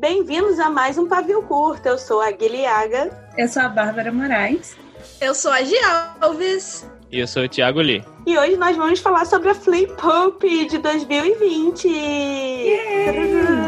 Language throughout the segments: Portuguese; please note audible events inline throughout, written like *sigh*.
Bem-vindos a mais um Pavio Curto. Eu sou a Guilhaga. Eu sou a Bárbara Moraes. Eu sou a Gi Alves. E eu sou o Thiago Lee. E hoje nós vamos falar sobre a Flip Pop de 2020. Yeah.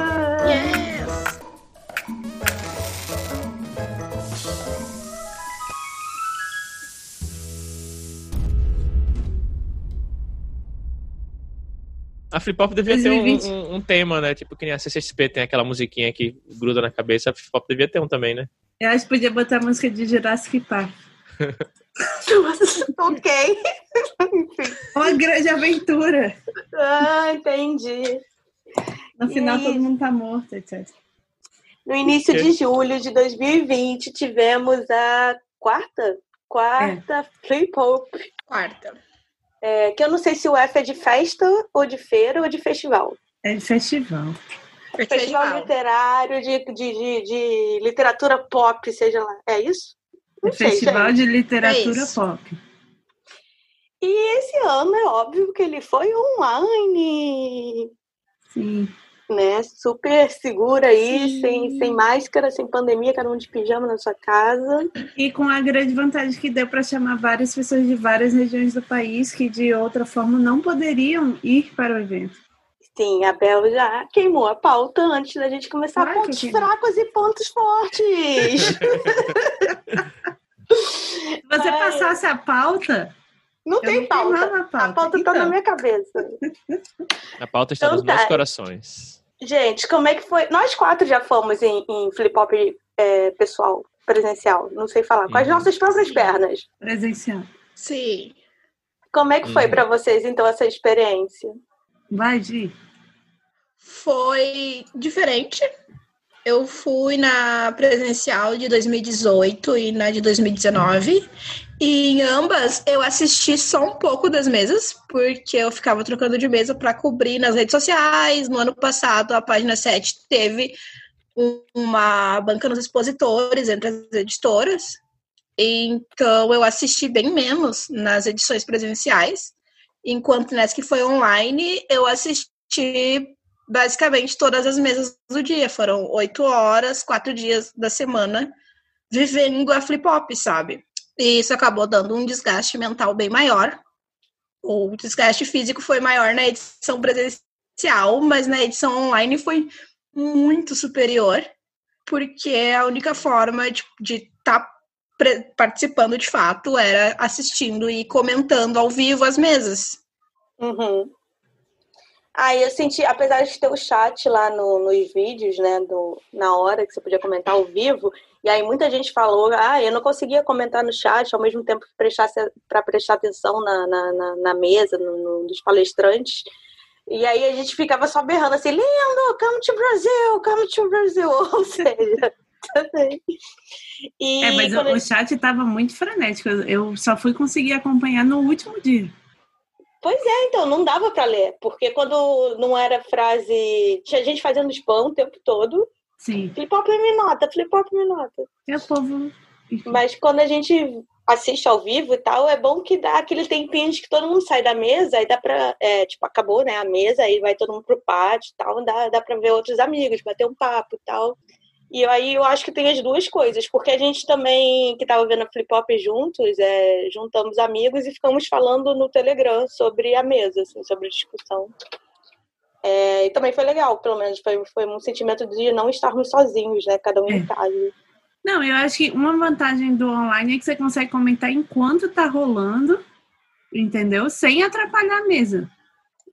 A Flip Hop devia ter 2020. um, um- um tema, né? Tipo que nem a CCXP tem aquela musiquinha que gruda na cabeça. A Flip Hop devia ter um também, né? Eu acho que podia botar a música de Jurassic Park. *laughs* ok. Enfim. *laughs* Uma grande aventura. Ah, entendi. No final Isso. todo mundo tá morto, etc. No início de julho de 2020, tivemos a quarta, quarta Flip Pop. Quarta. É, que eu não sei se o F é de festa, ou de feira, ou de festival. É de festival. Festival Festival. literário de, de, de, de literatura pop, seja lá. É isso? É Não sei, festival gente. de literatura É pop. E esse ano é óbvio que ele foi online, Sim. Né? Super seguro aí, Sim. sem, sem máscara, sem pandemia, cada um de pijama na sua casa. E com a grande vantagem que deu para chamar várias pessoas de várias regiões do país que de outra forma não poderiam ir para o evento. Sim, a Bel já queimou a pauta antes da gente começar. Claro que pontos queimou. fracos e pontos fortes. Se *laughs* você passasse a pauta, Não eu tem não pauta. pauta. A pauta tá Então, na minha cabeça. A pauta está Então nos tá. meus corações. Gente, como é que foi? Nós quatro já fomos em, em flip-hop é, pessoal, presencial, não sei falar, com as Uhum. nossas próprias pernas. presencial. Sim. Como é que foi Uhum. pra vocês, então, essa experiência? Vai, Gi. Foi diferente. Eu fui na presencial de 2018 e na de 2019. E em ambas eu assisti só um pouco das mesas, porque eu ficava trocando de mesa para cobrir nas redes sociais. No ano passado, a página 7 teve um- uma banca nos expositores entre as editoras. Então eu assisti bem menos nas edições presenciais. Enquanto nessa que foi online, eu assisti basicamente todas as mesas do dia. Foram oito horas, quatro dias da semana, vivendo a flip-hop, sabe? E isso acabou dando um desgaste mental bem maior. O desgaste físico foi maior na edição presencial, mas na edição online foi muito superior, porque a única forma de estar participando de fato era assistindo e comentando ao vivo as mesas. Uhum. Aí eu senti, apesar de ter o chat lá no- nos vídeos, né, do, na hora que você podia comentar ao vivo, e aí muita gente falou, ah, eu não conseguia comentar no chat ao mesmo tempo para prestar atenção na, na, na, na mesa, no, no- dos palestrantes. E aí a gente ficava só berrando assim, lindo, come to Brasil, come to Brasil, *laughs* ou seja, também. E É, mas o, o chat tava muito frenético. Eu, só fui conseguir acompanhar no último dia. Pois é, então, não dava pra ler, porque quando não era frase. Tinha gente fazendo spam o tempo todo. Sim. Flip-flop me nota, flip-flop me nota. E o povo. Mas quando a gente assiste ao vivo e tal, é bom que dá aquele tempinho de que todo mundo sai da mesa, aí dá pra. é, tipo, acabou, né, a mesa, aí vai todo mundo pro pátio e tal, dá, dá pra ver outros amigos, bater um papo e tal. E aí eu acho que tem as duas coisas, porque a gente também, que tava vendo a Flip Hop juntos, é, juntamos amigos e ficamos falando no Telegram sobre a mesa, assim, sobre a discussão. É, e também foi legal, pelo menos foi, foi um sentimento de não estarmos sozinhos, né? Cada um em É. casa. Não, eu acho que uma vantagem do online é que você consegue comentar enquanto tá rolando, entendeu? Sem atrapalhar a mesa.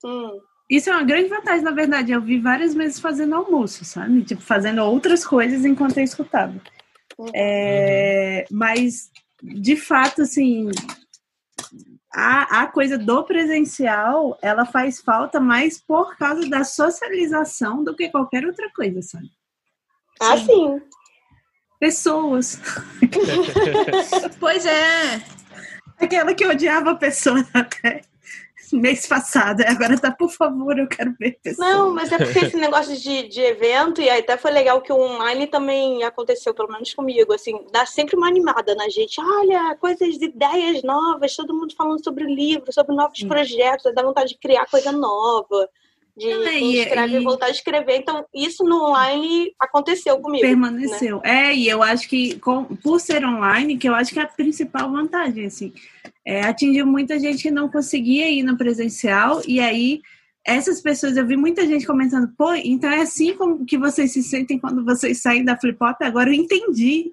Hum, Isso é uma grande vantagem, na verdade. Eu vi várias vezes fazendo almoço, sabe? Tipo, fazendo outras coisas enquanto eu escutava. É, Mas, de fato, assim, a, a coisa do presencial, ela faz falta mais por causa da socialização do que qualquer outra coisa, sabe? Ah, sim. Pessoas. *laughs* Pois é. Aquela que odiava a pessoa até mês passado. Agora tá, por favor, eu quero ver pessoas. Não, mas é porque esse negócio de, de evento, e até foi legal que o online também aconteceu, pelo menos comigo, assim, dá sempre uma animada na gente. Olha, coisas, ideias novas, todo mundo falando sobre livro, sobre novos projetos, dá vontade de criar coisa nova. de é, escrever e, voltar a escrever. Então, isso no online aconteceu comigo. Permaneceu. Né? É, e eu acho que, com, por ser online, que eu acho que é a principal vantagem, assim, é, atingiu muita gente que não conseguia ir no presencial, e aí essas pessoas, eu vi muita gente comentando, pô, então é assim como que vocês se sentem quando vocês saem da flip flop, agora eu entendi,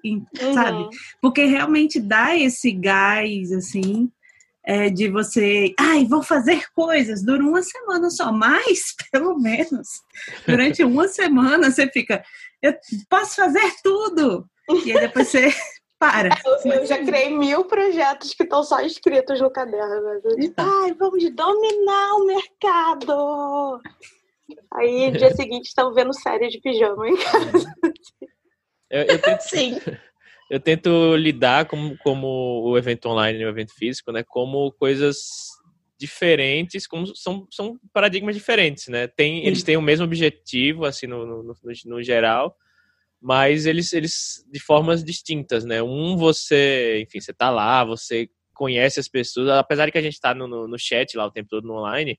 sabe? Uhum. Porque realmente dá esse gás, assim, é, de você, ai, vou fazer coisas, dura uma semana só, mas *laughs* pelo menos durante uma semana você fica, eu posso fazer tudo. E aí depois você para. Eu, eu já criei mil projetos que estão só escritos no caderno. Ai, vamos dominar o mercado. Aí, dia seguinte, estão vendo série de pijama em casa. Eu, eu tento, *laughs* Sim. *laughs* eu tento lidar como, como o evento online e o evento físico, né? Como coisas diferentes, como são, são paradigmas diferentes, né? Tem, eles têm o mesmo objetivo, assim, no, no, no, no geral, mas eles, eles de formas distintas, né? Um, você, enfim, você tá lá, você conhece as pessoas, apesar de que a gente tá no, no, no chat lá o tempo todo no online,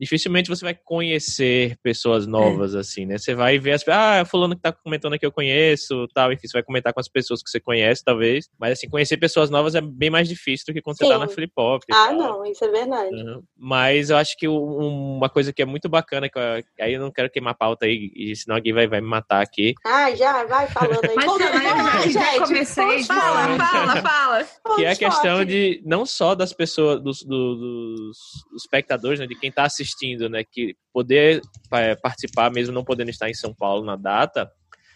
dificilmente você vai conhecer pessoas novas, é. assim, né? Você vai ver as ah, fulano que tá comentando aqui eu conheço, tal, enfim, você vai comentar com as pessoas que você conhece, talvez. Mas, assim, conhecer pessoas novas é bem mais difícil do que quando Sim. você tá na flip hop. Ah, tal. não, isso é verdade. Uhum. Mas eu acho que uma coisa que é muito bacana, que eu, aí eu não quero queimar pauta aí, senão alguém vai, vai me matar aqui. Ah, já, vai falando aí. *laughs* Mas, Pô, já, já, já comecei. Fala, fala, fala. *laughs* Que é a questão de, não só das pessoas, dos, dos, dos espectadores, né, de quem tá assistindo assistindo, né, que poder é, participar, mesmo não podendo estar em São Paulo na data,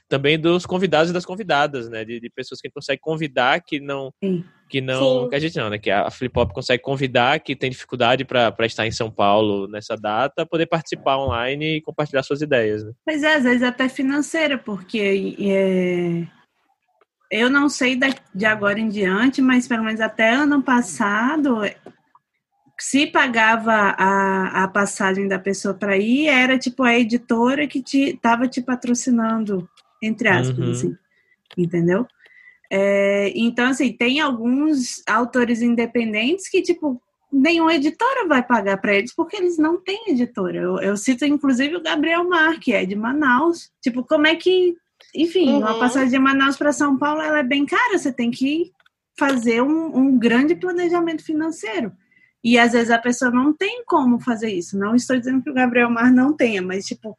também dos convidados e das convidadas, né, de, de pessoas que a gente consegue convidar que não, Sim. que não, Sim. que a gente não, né, que a Flip Hop consegue convidar que tem dificuldade para estar em São Paulo nessa data, poder participar online e compartilhar suas ideias. Né? Mas é, às vezes até financeira, porque é, eu não sei de agora em diante, mas pelo menos até ano passado se pagava a, a passagem da pessoa para ir, era tipo a editora que te, tava te patrocinando, entre aspas, uhum. assim, entendeu? É, então, assim, tem alguns autores independentes que, tipo, nenhuma editora vai pagar para eles porque eles não têm editora. Eu, eu, cito, inclusive, o Gabriel Mar, que é de Manaus. Tipo, como é que. Enfim, uhum. uma passagem de Manaus para São Paulo ela é bem cara, você tem que fazer um, um grande planejamento financeiro. E às vezes a pessoa não tem como fazer isso. Não estou dizendo que o Gabriel Mar não tenha, mas tipo,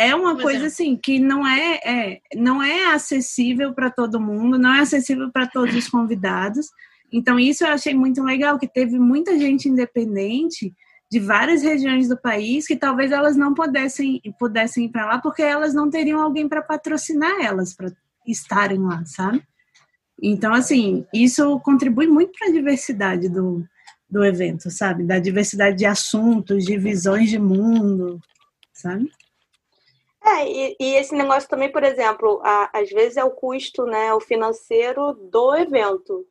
é uma coisa é. assim que não é, é não é acessível para todo mundo, não é acessível para todos os convidados. Então isso eu achei muito legal que teve muita gente independente de várias regiões do país que talvez elas não pudessem pudessem ir para lá porque elas não teriam alguém para patrocinar elas para estarem lá, sabe? Então assim, isso contribui muito para a diversidade do do evento, sabe? Da diversidade de assuntos, de visões de mundo, sabe? É, e, e esse negócio também, por exemplo, a, às vezes é o custo, né, o financeiro do evento.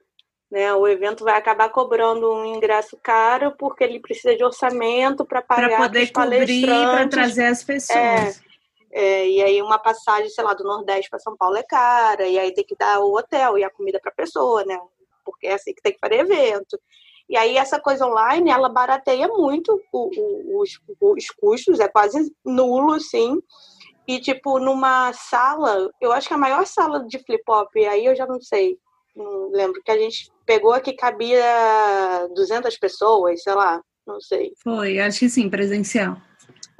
Né? O evento vai acabar cobrando um ingresso caro porque ele precisa de orçamento para pagar para poder cobrir, para trazer as pessoas. É, é, e aí uma passagem, sei lá, do Nordeste para São Paulo é cara, e aí tem que dar o hotel e a comida para a pessoa, né? Porque é assim que tem que fazer evento. E aí essa coisa online, ela barateia muito o, o, os, os custos, é quase nulo, sim. E, tipo, numa sala, eu acho que a maior sala de flip-flop, aí eu já não sei, não lembro, que a gente pegou que cabia 200 pessoas, sei lá, não sei. Foi, acho que sim, presencial.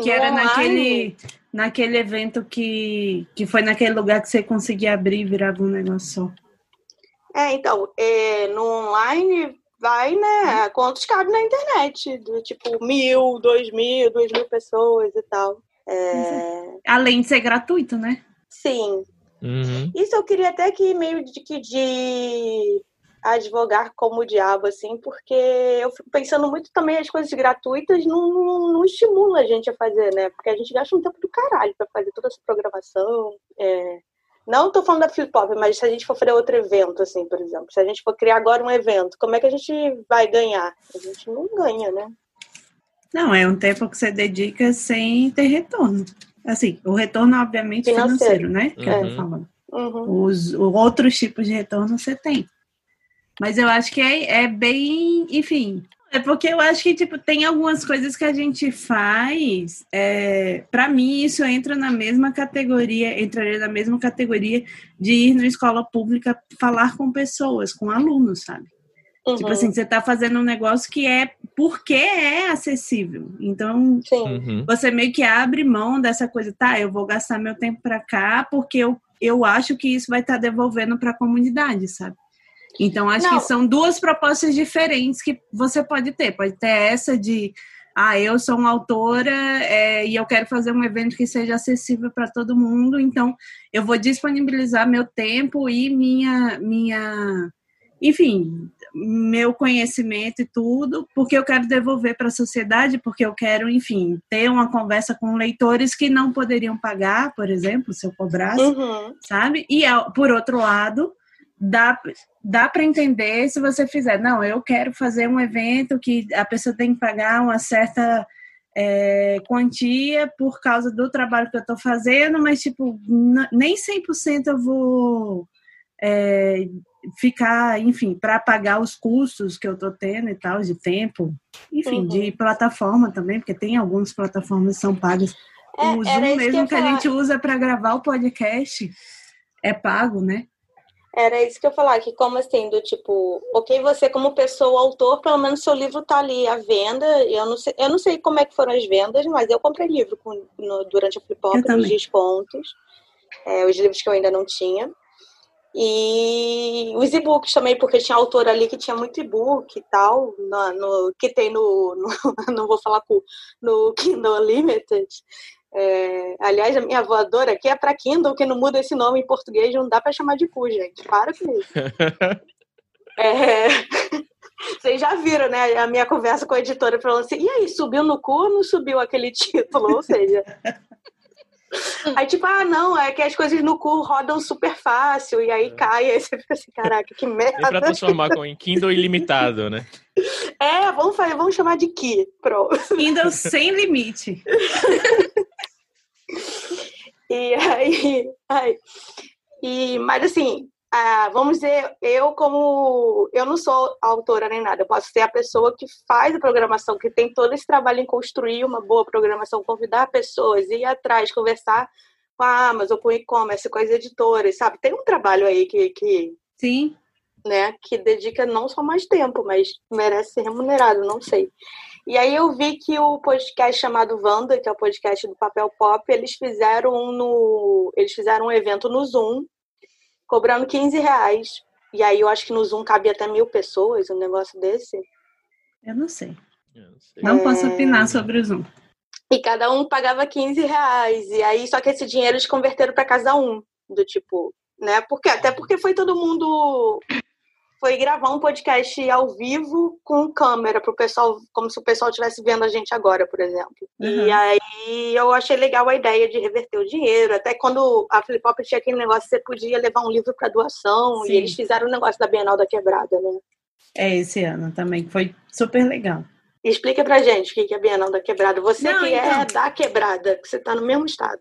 Que no era online... naquele, naquele evento que, que foi naquele lugar que você conseguia abrir e virava um negócio só. É, então, é, no online vai, né? Quantos cabe na internet? Do, tipo, mil, dois mil, duas mil pessoas e tal. É... Além de ser gratuito, né? Sim. Uhum. Isso eu queria até que meio de que de advogar como o diabo, assim, porque eu fico pensando muito também as coisas gratuitas não, não estimula a gente a fazer, né? Porque a gente gasta um tempo do caralho para fazer toda essa programação. É, não estou falando da flip pop, mas se a gente for fazer outro evento, assim, por exemplo, se a gente for criar agora um evento, como é que a gente vai ganhar? A gente não ganha, né? Não, é um tempo que você dedica sem ter retorno. Assim, o retorno, obviamente, financeiro, financeiro né? Que eu tô uhum. falando. Uhum. Os, os outros tipos de retorno você tem. Mas eu acho que é, é bem, enfim, É porque eu acho que, tipo, tem algumas coisas que a gente faz. É, para mim, isso entra na mesma categoria, entraria na mesma categoria de ir na escola pública falar com pessoas, com alunos, sabe? Uhum. Tipo assim, você está fazendo um negócio que é porque é acessível. Então, uhum. você meio que abre mão dessa coisa, tá? Eu vou gastar meu tempo para cá porque eu, eu acho que isso vai estar tá devolvendo para a comunidade, sabe? Então, acho Não. que são duas propostas diferentes que você pode ter. Pode ter essa de, ah, eu sou uma autora é, e eu quero fazer um evento que seja acessível para todo mundo, então eu vou disponibilizar meu tempo e minha, minha, enfim, meu conhecimento e tudo, porque eu quero devolver para a sociedade, porque eu quero, enfim, ter uma conversa com leitores que não poderiam pagar, por exemplo, se eu cobrasse, uhum. sabe? E por outro lado, dá, dá para entender se você fizer, não, eu quero fazer um evento que a pessoa tem que pagar uma certa é, quantia por causa do trabalho que eu estou fazendo, mas, tipo, nem 100% eu vou é, ficar, enfim, para pagar os custos que eu estou tendo e tal, de tempo, enfim, uhum. de plataforma também, porque tem algumas plataformas que são pagas. É, o Zoom mesmo que, que a gente usa para gravar o podcast é pago, né? Era isso que eu falar, que como assim, do tipo, ok, você como pessoa, autor, pelo menos seu livro tá ali à venda. Eu não sei, eu não sei como é que foram as vendas, mas eu comprei livro com, no, durante a Flip Hop nos descontos. É, os livros que eu ainda não tinha. E os e-books também, porque tinha autor ali que tinha muito e-book e tal, no, no que tem no, no, *laughs* não vou falar com no *laughs* Kindle Unlimited. É, aliás, a minha voadora aqui é para Kindle, que não muda esse nome em português, não dá para chamar de cu, gente. Para com isso. *laughs* é, *laughs* vocês já viram, né? A minha conversa com a editora falando assim: e aí, subiu no cu ou não subiu aquele título? Ou seja. *laughs* *laughs* Aí, tipo, ah, não, é que as coisas no cu rodam super fácil, e aí é. cai, *laughs* aí você fica assim, caraca, que merda. E pra transformar com em Kindle ilimitado, né? *laughs* É, vamos fazer, vamos chamar de Ki, pronto. Kindle sem limite. E aí, aí, e, mas assim, ah, vamos dizer, eu como eu não sou autora nem nada, eu posso ser a pessoa que faz a programação, que tem todo esse trabalho em construir uma boa programação, convidar pessoas, ir atrás, conversar com a Amazon, com o e-commerce, com as editoras, sabe? Tem um trabalho aí que, que sim, né, que dedica não só mais tempo, mas merece ser remunerado, não sei. E aí eu vi que o podcast chamado Wanda, que é o podcast do Papel Pop, eles fizeram um no, eles fizeram um evento no Zoom, cobrando 15 reais. E aí eu acho que no Zoom cabia até mil pessoas, um negócio desse. Eu não sei. Eu não, sei. não é... posso opinar sobre o Zoom. E cada um pagava 15 reais. E aí, só que esse dinheiro eles converteram para casa um. Do tipo, né? Porque, até porque foi todo mundo foi gravar um podcast ao vivo com câmera para o pessoal, como se o pessoal estivesse vendo a gente agora, por exemplo. Uhum. E aí eu achei legal a ideia de reverter o dinheiro. Até quando a Flip Hop tinha aquele negócio, você podia levar um livro para doação, Sim. e eles fizeram o negócio da Bienal da Quebrada, né? É, esse ano também, foi super legal. Explica pra gente o que é a Bienal da Quebrada. Você Não, que é então... é da Quebrada, que você está no mesmo estado.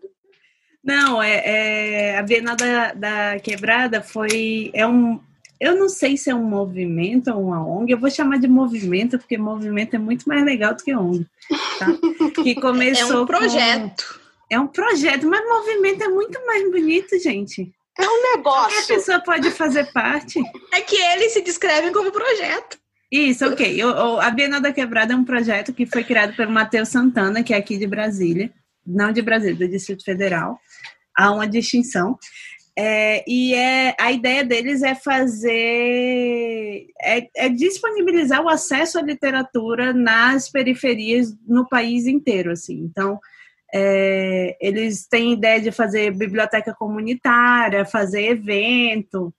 Não, é, é, a Bienal da, da Quebrada foi é um, eu não sei se é um movimento ou uma ONG, eu vou chamar de movimento, porque movimento é muito mais legal do que ONG. Tá? *laughs* Que começou. É um projeto. Com... É um projeto, mas movimento é muito mais bonito, gente. É um negócio. Qualquer pessoa pode fazer parte. *laughs* É que eles se descrevem como projeto. Isso, ok. *laughs* Eu, a Bienal da Quebrada é um projeto que foi criado pelo Matheus Santana, que é aqui de Brasília. Não de Brasília, do Distrito Federal. Há uma distinção. É, e é, a ideia deles é fazer, é, é, disponibilizar o acesso à literatura nas periferias no país inteiro, assim. Então, é, eles têm ideia de fazer biblioteca comunitária, fazer evento.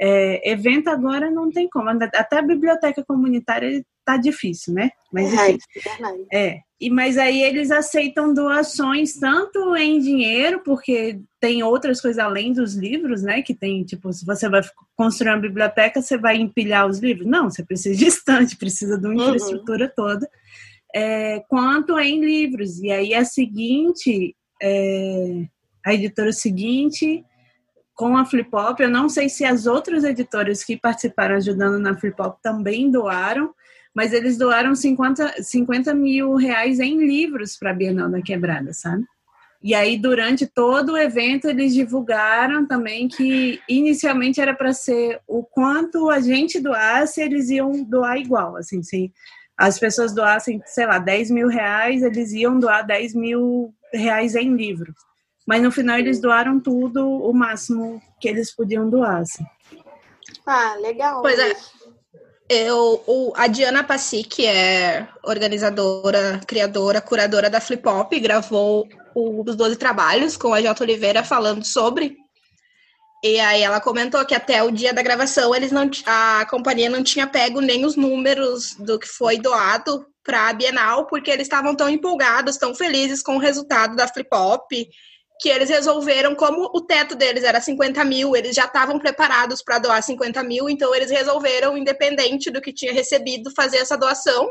É, evento agora não tem como, até a biblioteca comunitária tá difícil, né? Mas é, enfim, é. E mas aí eles aceitam doações tanto em dinheiro, porque tem outras coisas além dos livros, né? Que tem tipo, se você vai construir uma biblioteca, você vai empilhar os livros? Não, você precisa de estante, *laughs* precisa de uma uhum. infraestrutura toda. É, quanto em livros. E aí a seguinte, é, a editora seguinte com a Flip Hop, eu não sei se as outras editoras que participaram ajudando na Flip Hop também doaram, mas eles doaram 50, 50 mil reais em livros para a Bienal da Quebrada, sabe? E aí, durante todo o evento, eles divulgaram também que inicialmente era para ser o quanto a gente doasse, eles iam doar igual. Assim, se as pessoas doassem, sei lá, 10 mil reais, eles iam doar 10 mil reais em livros. Mas no final eles doaram tudo, o máximo que eles podiam doar. Assim. Ah, legal. Pois é. Eu, o, a Diana Passi, que é organizadora, criadora, curadora da Flip Hop, gravou os 12 trabalhos com a J. Oliveira falando sobre. E aí ela comentou que até o dia da gravação eles não a companhia não tinha pego nem os números do que foi doado para a Bienal, porque eles estavam tão empolgados, tão felizes com o resultado da Flip Hop que eles resolveram, como o teto deles era 50 mil, eles já estavam preparados para doar 50 mil, então eles resolveram, independente do que tinha recebido, fazer essa doação.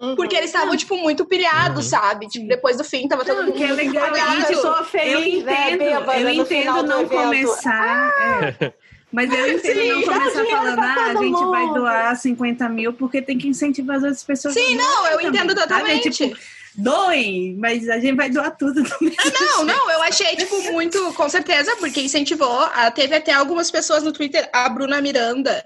Uhum. Porque eles estavam, tipo, muito pilhados, uhum. sabe? Tipo, depois do fim, tava todo mundo. Que é legal. Eu pessoa feliz, eu entendo, né, eu entendo não começar. Ah! É. Mas eu entendo Sim, não começar falando, ah, a gente mundo. vai doar 50 mil porque tem que incentivar as outras pessoas. Sim, não, eu também, entendo totalmente. Sabe? Tipo, doem, mas a gente vai doar tudo também. Ah, não, não, eu achei, tipo, muito, com certeza, porque incentivou. Ah, teve até algumas pessoas no Twitter, a Bruna Miranda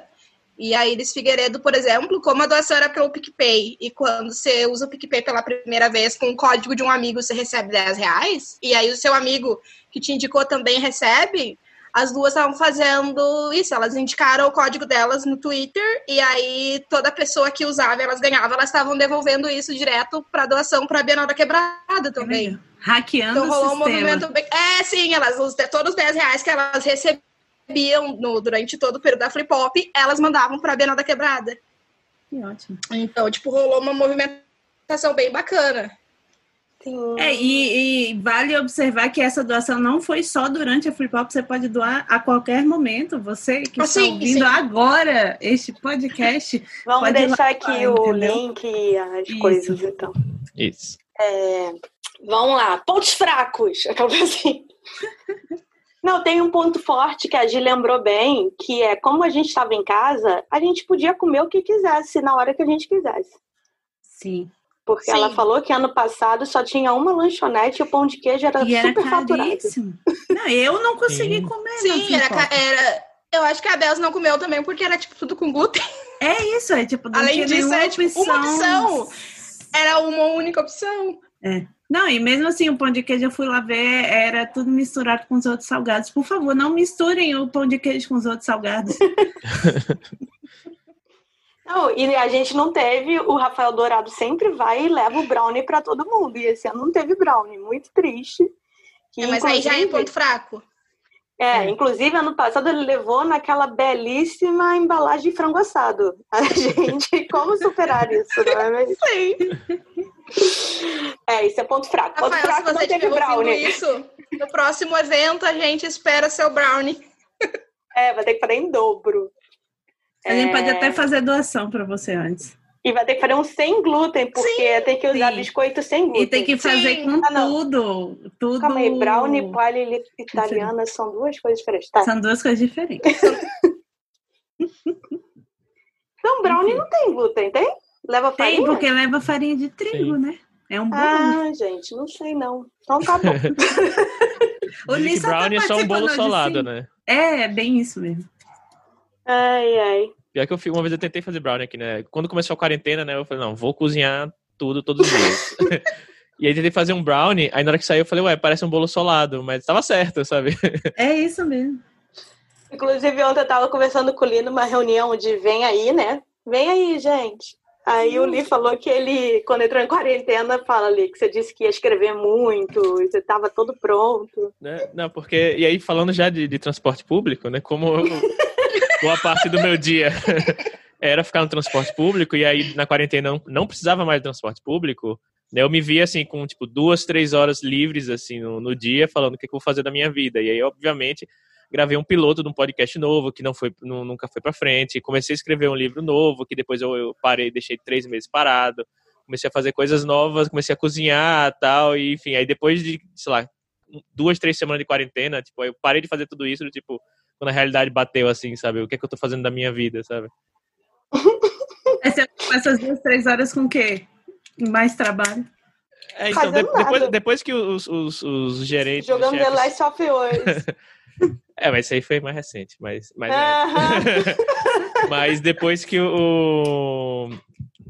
e a Iris Figueiredo, por exemplo, como a doação era pelo PicPay, e quando você usa o PicPay pela primeira vez com o código de um amigo, você recebe 10 reais, e aí o seu amigo que te indicou também recebe, as duas estavam fazendo isso, elas indicaram o código delas no Twitter e aí toda pessoa que usava, elas ganhavam, elas estavam devolvendo isso direto para doação para a Bienal da Quebrada também. Hackeando então, rolou o um movimento bem... É, sim, elas todos os 10 reais que elas recebiam no, durante todo o período da Flip Hop, elas mandavam para a Bienal da Quebrada. Que ótimo. Então, tipo, rolou uma movimentação bem bacana. Sim. É, e, e, vale observar que essa doação não foi só durante a Flip Hop, você pode doar a qualquer momento. Você que ah, está sim, ouvindo sim. agora este podcast. *laughs* Vamos deixar aqui o entendeu? link e as Isso. coisas, então. Isso. É, vamos lá, pontos fracos. *laughs* Assim. Não, tem um ponto forte que a Gi lembrou bem, que é como a gente estava em casa, a gente podia comer o que quisesse na hora que a gente quisesse. Sim. Porque Sim. ela falou que ano passado só tinha uma lanchonete e o pão de queijo era e super era faturado. Não, eu não consegui Sim. comer. Sim, era, era, Eu acho que a Bels não comeu também porque era tipo tudo com glúten. É isso, é tipo. Além disso, era tipo opção. uma opção. Era uma única opção. É. Não, e mesmo assim, o pão de queijo eu fui lá ver, era tudo misturado com os outros salgados. Por favor, não misturem o pão de queijo com os outros salgados. *laughs* Não, e a gente não teve, o Rafael Dourado sempre vai e leva o brownie para todo mundo. E esse ano não teve brownie, muito triste. Que, é, mas aí já é ponto fraco. É, é, inclusive ano passado ele levou naquela belíssima embalagem de frango assado. A *laughs* gente, como superar isso, não é mesmo? Sim. É, isso é ponto fraco. Rafael, ponto fraco se você não teve brownie. Isso, no próximo evento a gente espera seu brownie. É, vai ter que fazer em dobro. A gente é... pode até fazer doação para você antes. E vai ter que fazer um sem glúten, porque sim, tem que usar sim. biscoito sem glúten. E tem que fazer sim. com ah, tudo, tudo. Calma aí, brownie e palha italiana são duas coisas diferentes. Tá. São duas coisas diferentes. *laughs* Não, brownie não tem glúten, tem? Leva farinha? Tem, porque leva farinha de trigo, né? É um bolo. Ah, gente, não sei não. Então tá bom. *laughs* o Nisso brownie é só um bolo solado, né? É, é bem isso mesmo. Ai, ai. Pior que eu uma vez eu tentei fazer brownie aqui, né? Quando começou a quarentena, né? Eu falei, não, vou cozinhar tudo todos os dias. *laughs* e aí tentei fazer um brownie, aí na hora que saiu eu falei, ué, parece um bolo solado, mas tava certo, sabe? *laughs* É isso mesmo. Inclusive, ontem eu tava conversando com o Li numa reunião de vem aí, né? Vem aí, gente. Aí o Li falou que ele, quando entrou em quarentena, fala ali que você disse que ia escrever muito, e você estava todo pronto. Né? Não, porque. E aí, falando já de, de transporte público, né? Como eu, boa parte do meu dia *laughs* era ficar no transporte público, e aí na quarentena não, não precisava mais de transporte público. Né? Eu me via assim, com tipo duas, três horas livres assim no, no dia, falando o que, que eu vou fazer da minha vida. E aí, obviamente gravei um piloto de um podcast novo que não foi, não, nunca foi para frente. Comecei a escrever um livro novo que depois eu, eu parei, deixei três meses parado. Comecei a fazer coisas novas, comecei a cozinhar tal, e enfim. Aí depois de, sei lá, duas, três semanas de quarentena, tipo, eu parei de fazer tudo isso, tipo, quando a realidade bateu assim, sabe? O que é que eu tô fazendo da minha vida, sabe? você passa as duas, três horas com o quê? Mais trabalho? É, então, de, depois, depois que os, os, os gerentes. Jogando chefes... The Last of Us. *laughs* é, mas isso aí foi mais recente. Mas, mas, uh *laughs* -huh. mas depois que o,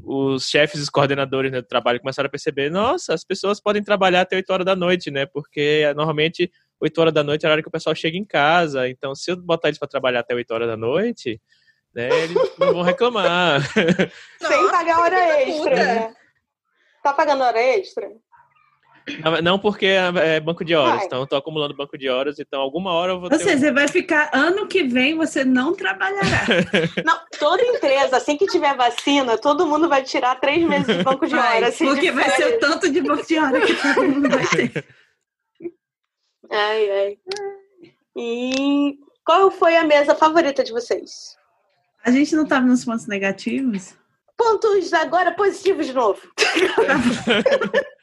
os chefes e os coordenadores né, do trabalho começaram a perceber: nossa, as pessoas podem trabalhar até 8 horas da noite, né? Porque normalmente 8 horas da noite é a hora que o pessoal chega em casa. Então, se eu botar eles para trabalhar até 8 horas da noite, né, eles *laughs* não vão reclamar. *laughs* Sem pagar hora extra, né? Tá pagando hora extra? Não, porque é banco de horas, vai. então eu tô acumulando banco de horas, então alguma hora eu vou Ou seja, um... você vai ficar ano que vem, você não trabalhará. *laughs* não, toda empresa, assim que tiver vacina, todo mundo vai tirar três meses de banco de horas. Assim, porque vai ser o tanto de banco de horas que todo mundo vai ter. Ai, ai. E qual foi a mesa favorita de vocês? A gente não tava nos pontos negativos? pontos agora positivos de novo. *laughs*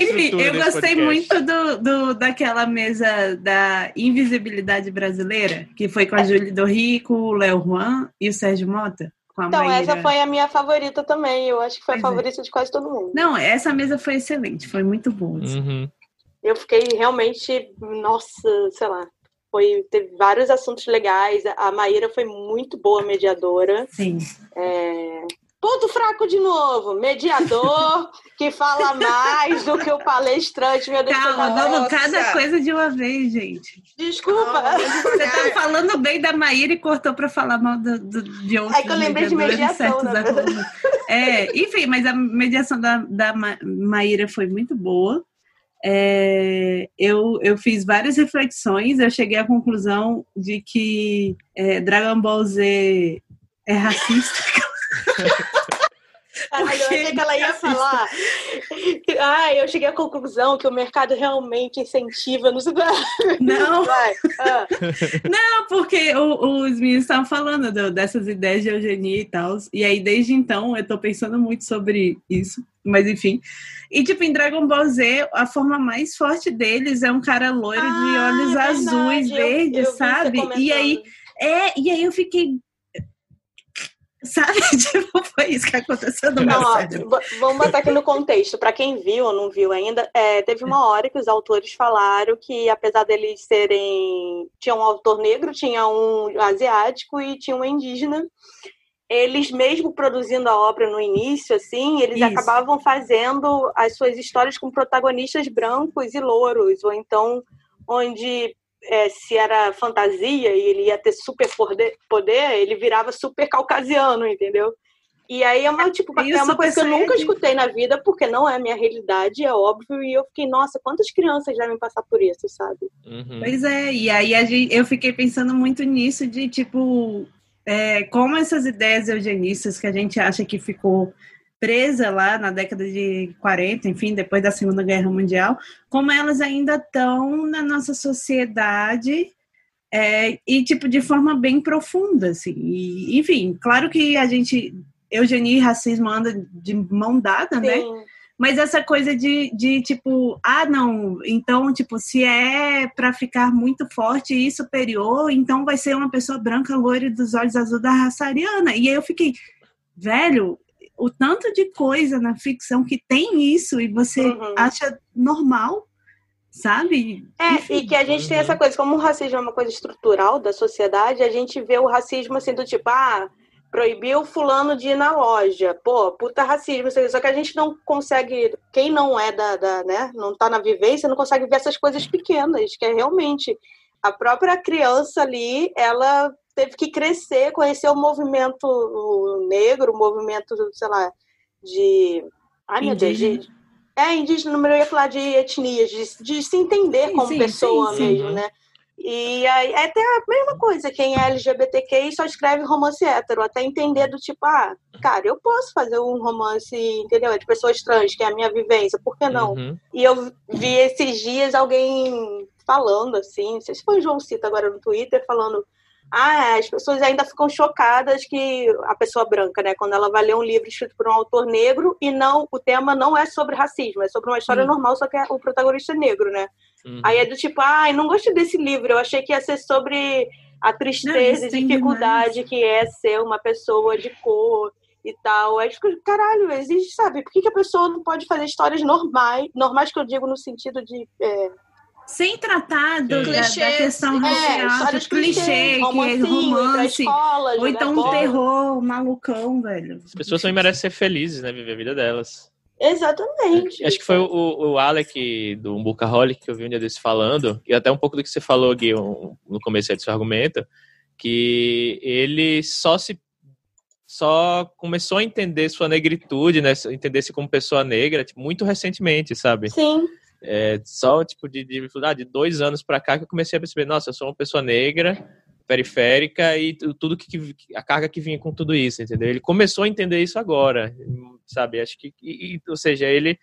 Enfim, eu gostei muito do, do, daquela mesa da invisibilidade brasileira, que foi com a Júlia do Rico, o Léo Juan e o Sérgio Mota. então, Maíra. essa foi a minha favorita também. Eu acho que foi pois a é. favorita é. de quase todo mundo. Não, essa mesa foi excelente, foi muito boa. Assim. Uhum. Eu fiquei realmente, nossa, sei lá, foi, teve vários assuntos legais. A Maíra foi muito boa mediadora. Sim. É... Ponto fraco de novo, mediador *laughs* que fala mais do que o palestrante. Meu Deus Calma, vamos cada coisa de uma vez, gente. Desculpa. Você tá falando bem da Maíra e cortou para falar mal do, do, de outros. É que eu lembrei de mediação, né? É, enfim, mas a mediação da, da Maíra foi muito boa é, eu, eu fiz várias reflexões, eu cheguei à conclusão de que é, Dragon Ball Z é racista. *laughs* Ai, eu achei que ela ia falar. Ah, eu cheguei à conclusão que o mercado realmente incentiva. *laughs* Não, não. Ah. não porque o, os meninos estavam falando do, dessas ideias de eugenia e tal. E aí, desde então, eu tô pensando muito sobre isso. Mas enfim. E, tipo, em Dragon Ball Z, a forma mais forte deles é um cara loiro ah, de olhos é azuis, verdes, sabe? E aí, é, e aí eu fiquei Sabe? *laughs* Tipo, foi isso que aconteceu no meu não, Vamos botar aqui no contexto. Para quem viu ou não viu ainda, é, teve uma hora que os autores falaram que, apesar deles serem. Tinha um autor negro, tinha um asiático e tinha um indígena. Eles, mesmo produzindo a obra no início, assim, eles isso. acabavam fazendo as suas histórias com protagonistas brancos e louros, ou então onde é, se era fantasia e ele ia ter super poder, poder, ele virava super caucasiano, entendeu? E aí é uma, tipo, é uma coisa que eu nunca escutei na vida, porque não é a minha realidade, é óbvio, e eu fiquei, nossa, quantas crianças devem passar por isso, sabe? Uhum. Pois é, e aí gente, eu fiquei pensando muito nisso, de tipo, é, como essas ideias eugenistas que a gente acha que ficou presa lá na década de 40, enfim, depois da Segunda Guerra Mundial, como elas ainda estão na nossa sociedade é, e, tipo, de forma bem profunda, assim. E, enfim, claro que a gente, eugenia e racismo andam de mão dada, né? Sim. né? Mas essa coisa de, de, tipo, ah, não, então, tipo, se é para ficar muito forte e superior, então vai ser uma pessoa branca, loira dos olhos azul da raça ariana. E aí eu fiquei, velho, o tanto de coisa na ficção que tem isso e você uhum. acha normal, sabe? É, Enfim. e que a gente tem essa coisa, como o racismo é uma coisa estrutural da sociedade, a gente vê o racismo assim do tipo, ah, proibiu fulano de ir na loja. Pô, puta racismo. Só que a gente não consegue, quem não é da, da né, não tá na vivência, não consegue ver essas coisas pequenas, que é realmente a própria criança ali, ela teve que crescer, conhecer o movimento negro, o movimento, sei lá, de. Ai, meu Deus, de, é, indígena, eu ia falar de etnias, de, de se entender sim, como sim, pessoa sim, mesmo, né? E aí, é até a mesma coisa, quem é LGBTQ só escreve romance hétero, até entender do tipo, ah, cara, eu posso fazer um romance, entendeu? É de pessoas trans, que é a minha vivência, por que não? Uhum. E eu vi esses dias alguém falando assim, não sei se foi o João Cita agora no Twitter, falando ah, as pessoas ainda ficam chocadas que a pessoa branca, né, quando ela vai ler um livro escrito por um autor negro e não, o tema não é sobre racismo, é sobre uma história normal, só que é o protagonista é negro, né? Uhum. Aí é do tipo, ai, ah, não gostei desse livro, eu achei que ia ser sobre a tristeza e dificuldade demais. que é ser uma pessoa de cor e tal. Aí fica, caralho, existe, sabe? Por que, que a pessoa não pode fazer histórias normais? Normais que eu digo no sentido de. É... Sem tratar do, da, da, questão é, racial, de clichê, que é romance, escola, ou então um bola. terror malucão, velho. As pessoas também merecem ser felizes, né? Viver a vida delas. Exatamente. Acho que foi o, o Alec do Umbucaholic que eu vi um dia desse falando, e até um pouco do que você falou, Gui, no começo do seu argumento, que ele só se só começou a entender sua negritude, né? Entender-se como pessoa negra, tipo, muito recentemente, sabe? Sim. É, só, tipo, de, de, ah, de dois anos pra cá que eu comecei a perceber, nossa, eu sou uma pessoa negra, periférica e tudo que, a carga que vinha com tudo isso, entendeu? Ele começou a entender isso agora, sabe? Acho que, e, ou seja, ele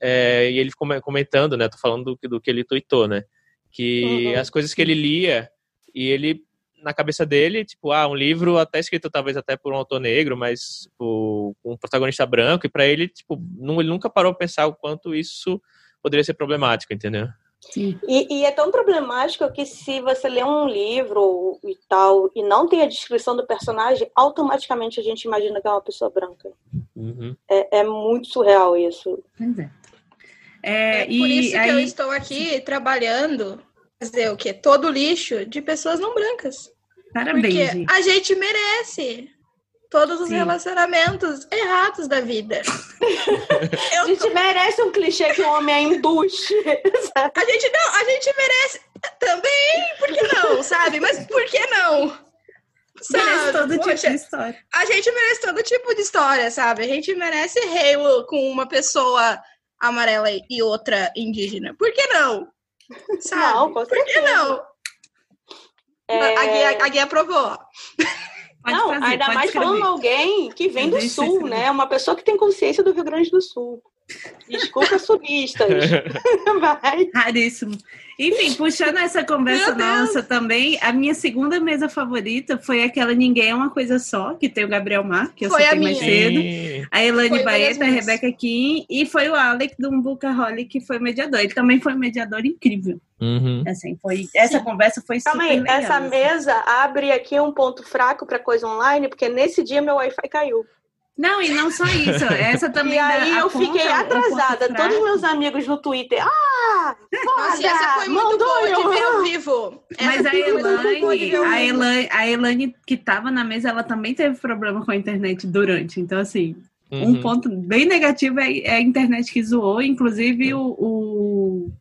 é, e ele comentando, né? Tô falando do, do que ele tweetou, né? Que uhum. as coisas que ele lia e ele na cabeça dele, tipo, ah, um livro até escrito talvez até por um autor negro, mas tipo, um protagonista branco, e para ele, tipo, não, ele nunca parou a pensar o quanto isso poderia ser problemático, entendeu? E, e, é tão problemático que se você lê um livro e tal e não tem a descrição do personagem, automaticamente a gente imagina que é uma pessoa branca. Uhum. É, é, muito surreal isso. É. É, é por isso que aí... eu estou aqui trabalhando fazer o quê? Todo lixo de pessoas não brancas. Parabéns. Porque gente. a gente merece todos os Sim. relacionamentos errados da vida. *laughs* a gente tô... merece um clichê que o homem é embuste. *laughs* a gente não, a gente merece também, por que não, sabe? Mas por que não? Sabe? Merece todo Poxa, tipo de história. A gente merece todo tipo de história, sabe? A gente merece Halo com uma pessoa amarela e outra indígena. Por que não? Sabe? Não, com Por que não? É... A, guia, a guia aprovou. Pode não, fazer, ainda mais escrever. falando alguém que vem do sul, né? Uma pessoa que tem consciência do Rio Grande do Sul. Desculpa, subistas. *laughs* Vai. Raríssimo. Enfim, puxando essa conversa nossa também, a minha segunda mesa favorita foi aquela Ninguém é uma Coisa Só, que tem o Gabriel Mar, que eu foi citei mais cedo. A Elane Baeta, a Rebeca Kim, e foi o Alec do Umbucaholic, que foi mediador. Ele também foi um mediador incrível. Uhum. Assim, foi, essa conversa foi Calma super aí, legal, essa assim. mesa abre aqui um ponto fraco para coisa online, porque nesse dia meu Wi-Fi caiu. Não, e não só isso. Essa também. e aí eu fiquei atrasada. Todos meus amigos no Twitter. Ah! Nossa, essa foi muito boa de ver ao vivo. Mas a Elane, a Elane, a Elane que estava na mesa, ela também teve problema com a internet durante. Então, assim, uhum. um ponto bem negativo é, é, a internet que zoou, inclusive o, o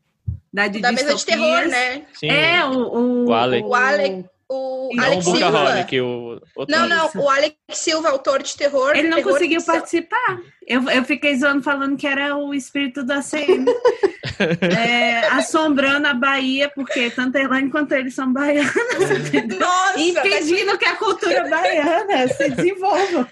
da, de da mesa de terror, né? Sim, é, o, o, o Alec. O Alec o não Alex o Silva. Que o não, não, o Alex Silva, autor de terror. Ele não terror conseguiu participar. Eu, eu fiquei zoando falando que era o espírito da ACM. *laughs* é, assombrando a Bahia, porque tanto a Elaine quanto ele são baianas. *laughs* Nossa, impedindo que a cultura baiana se desenvolva.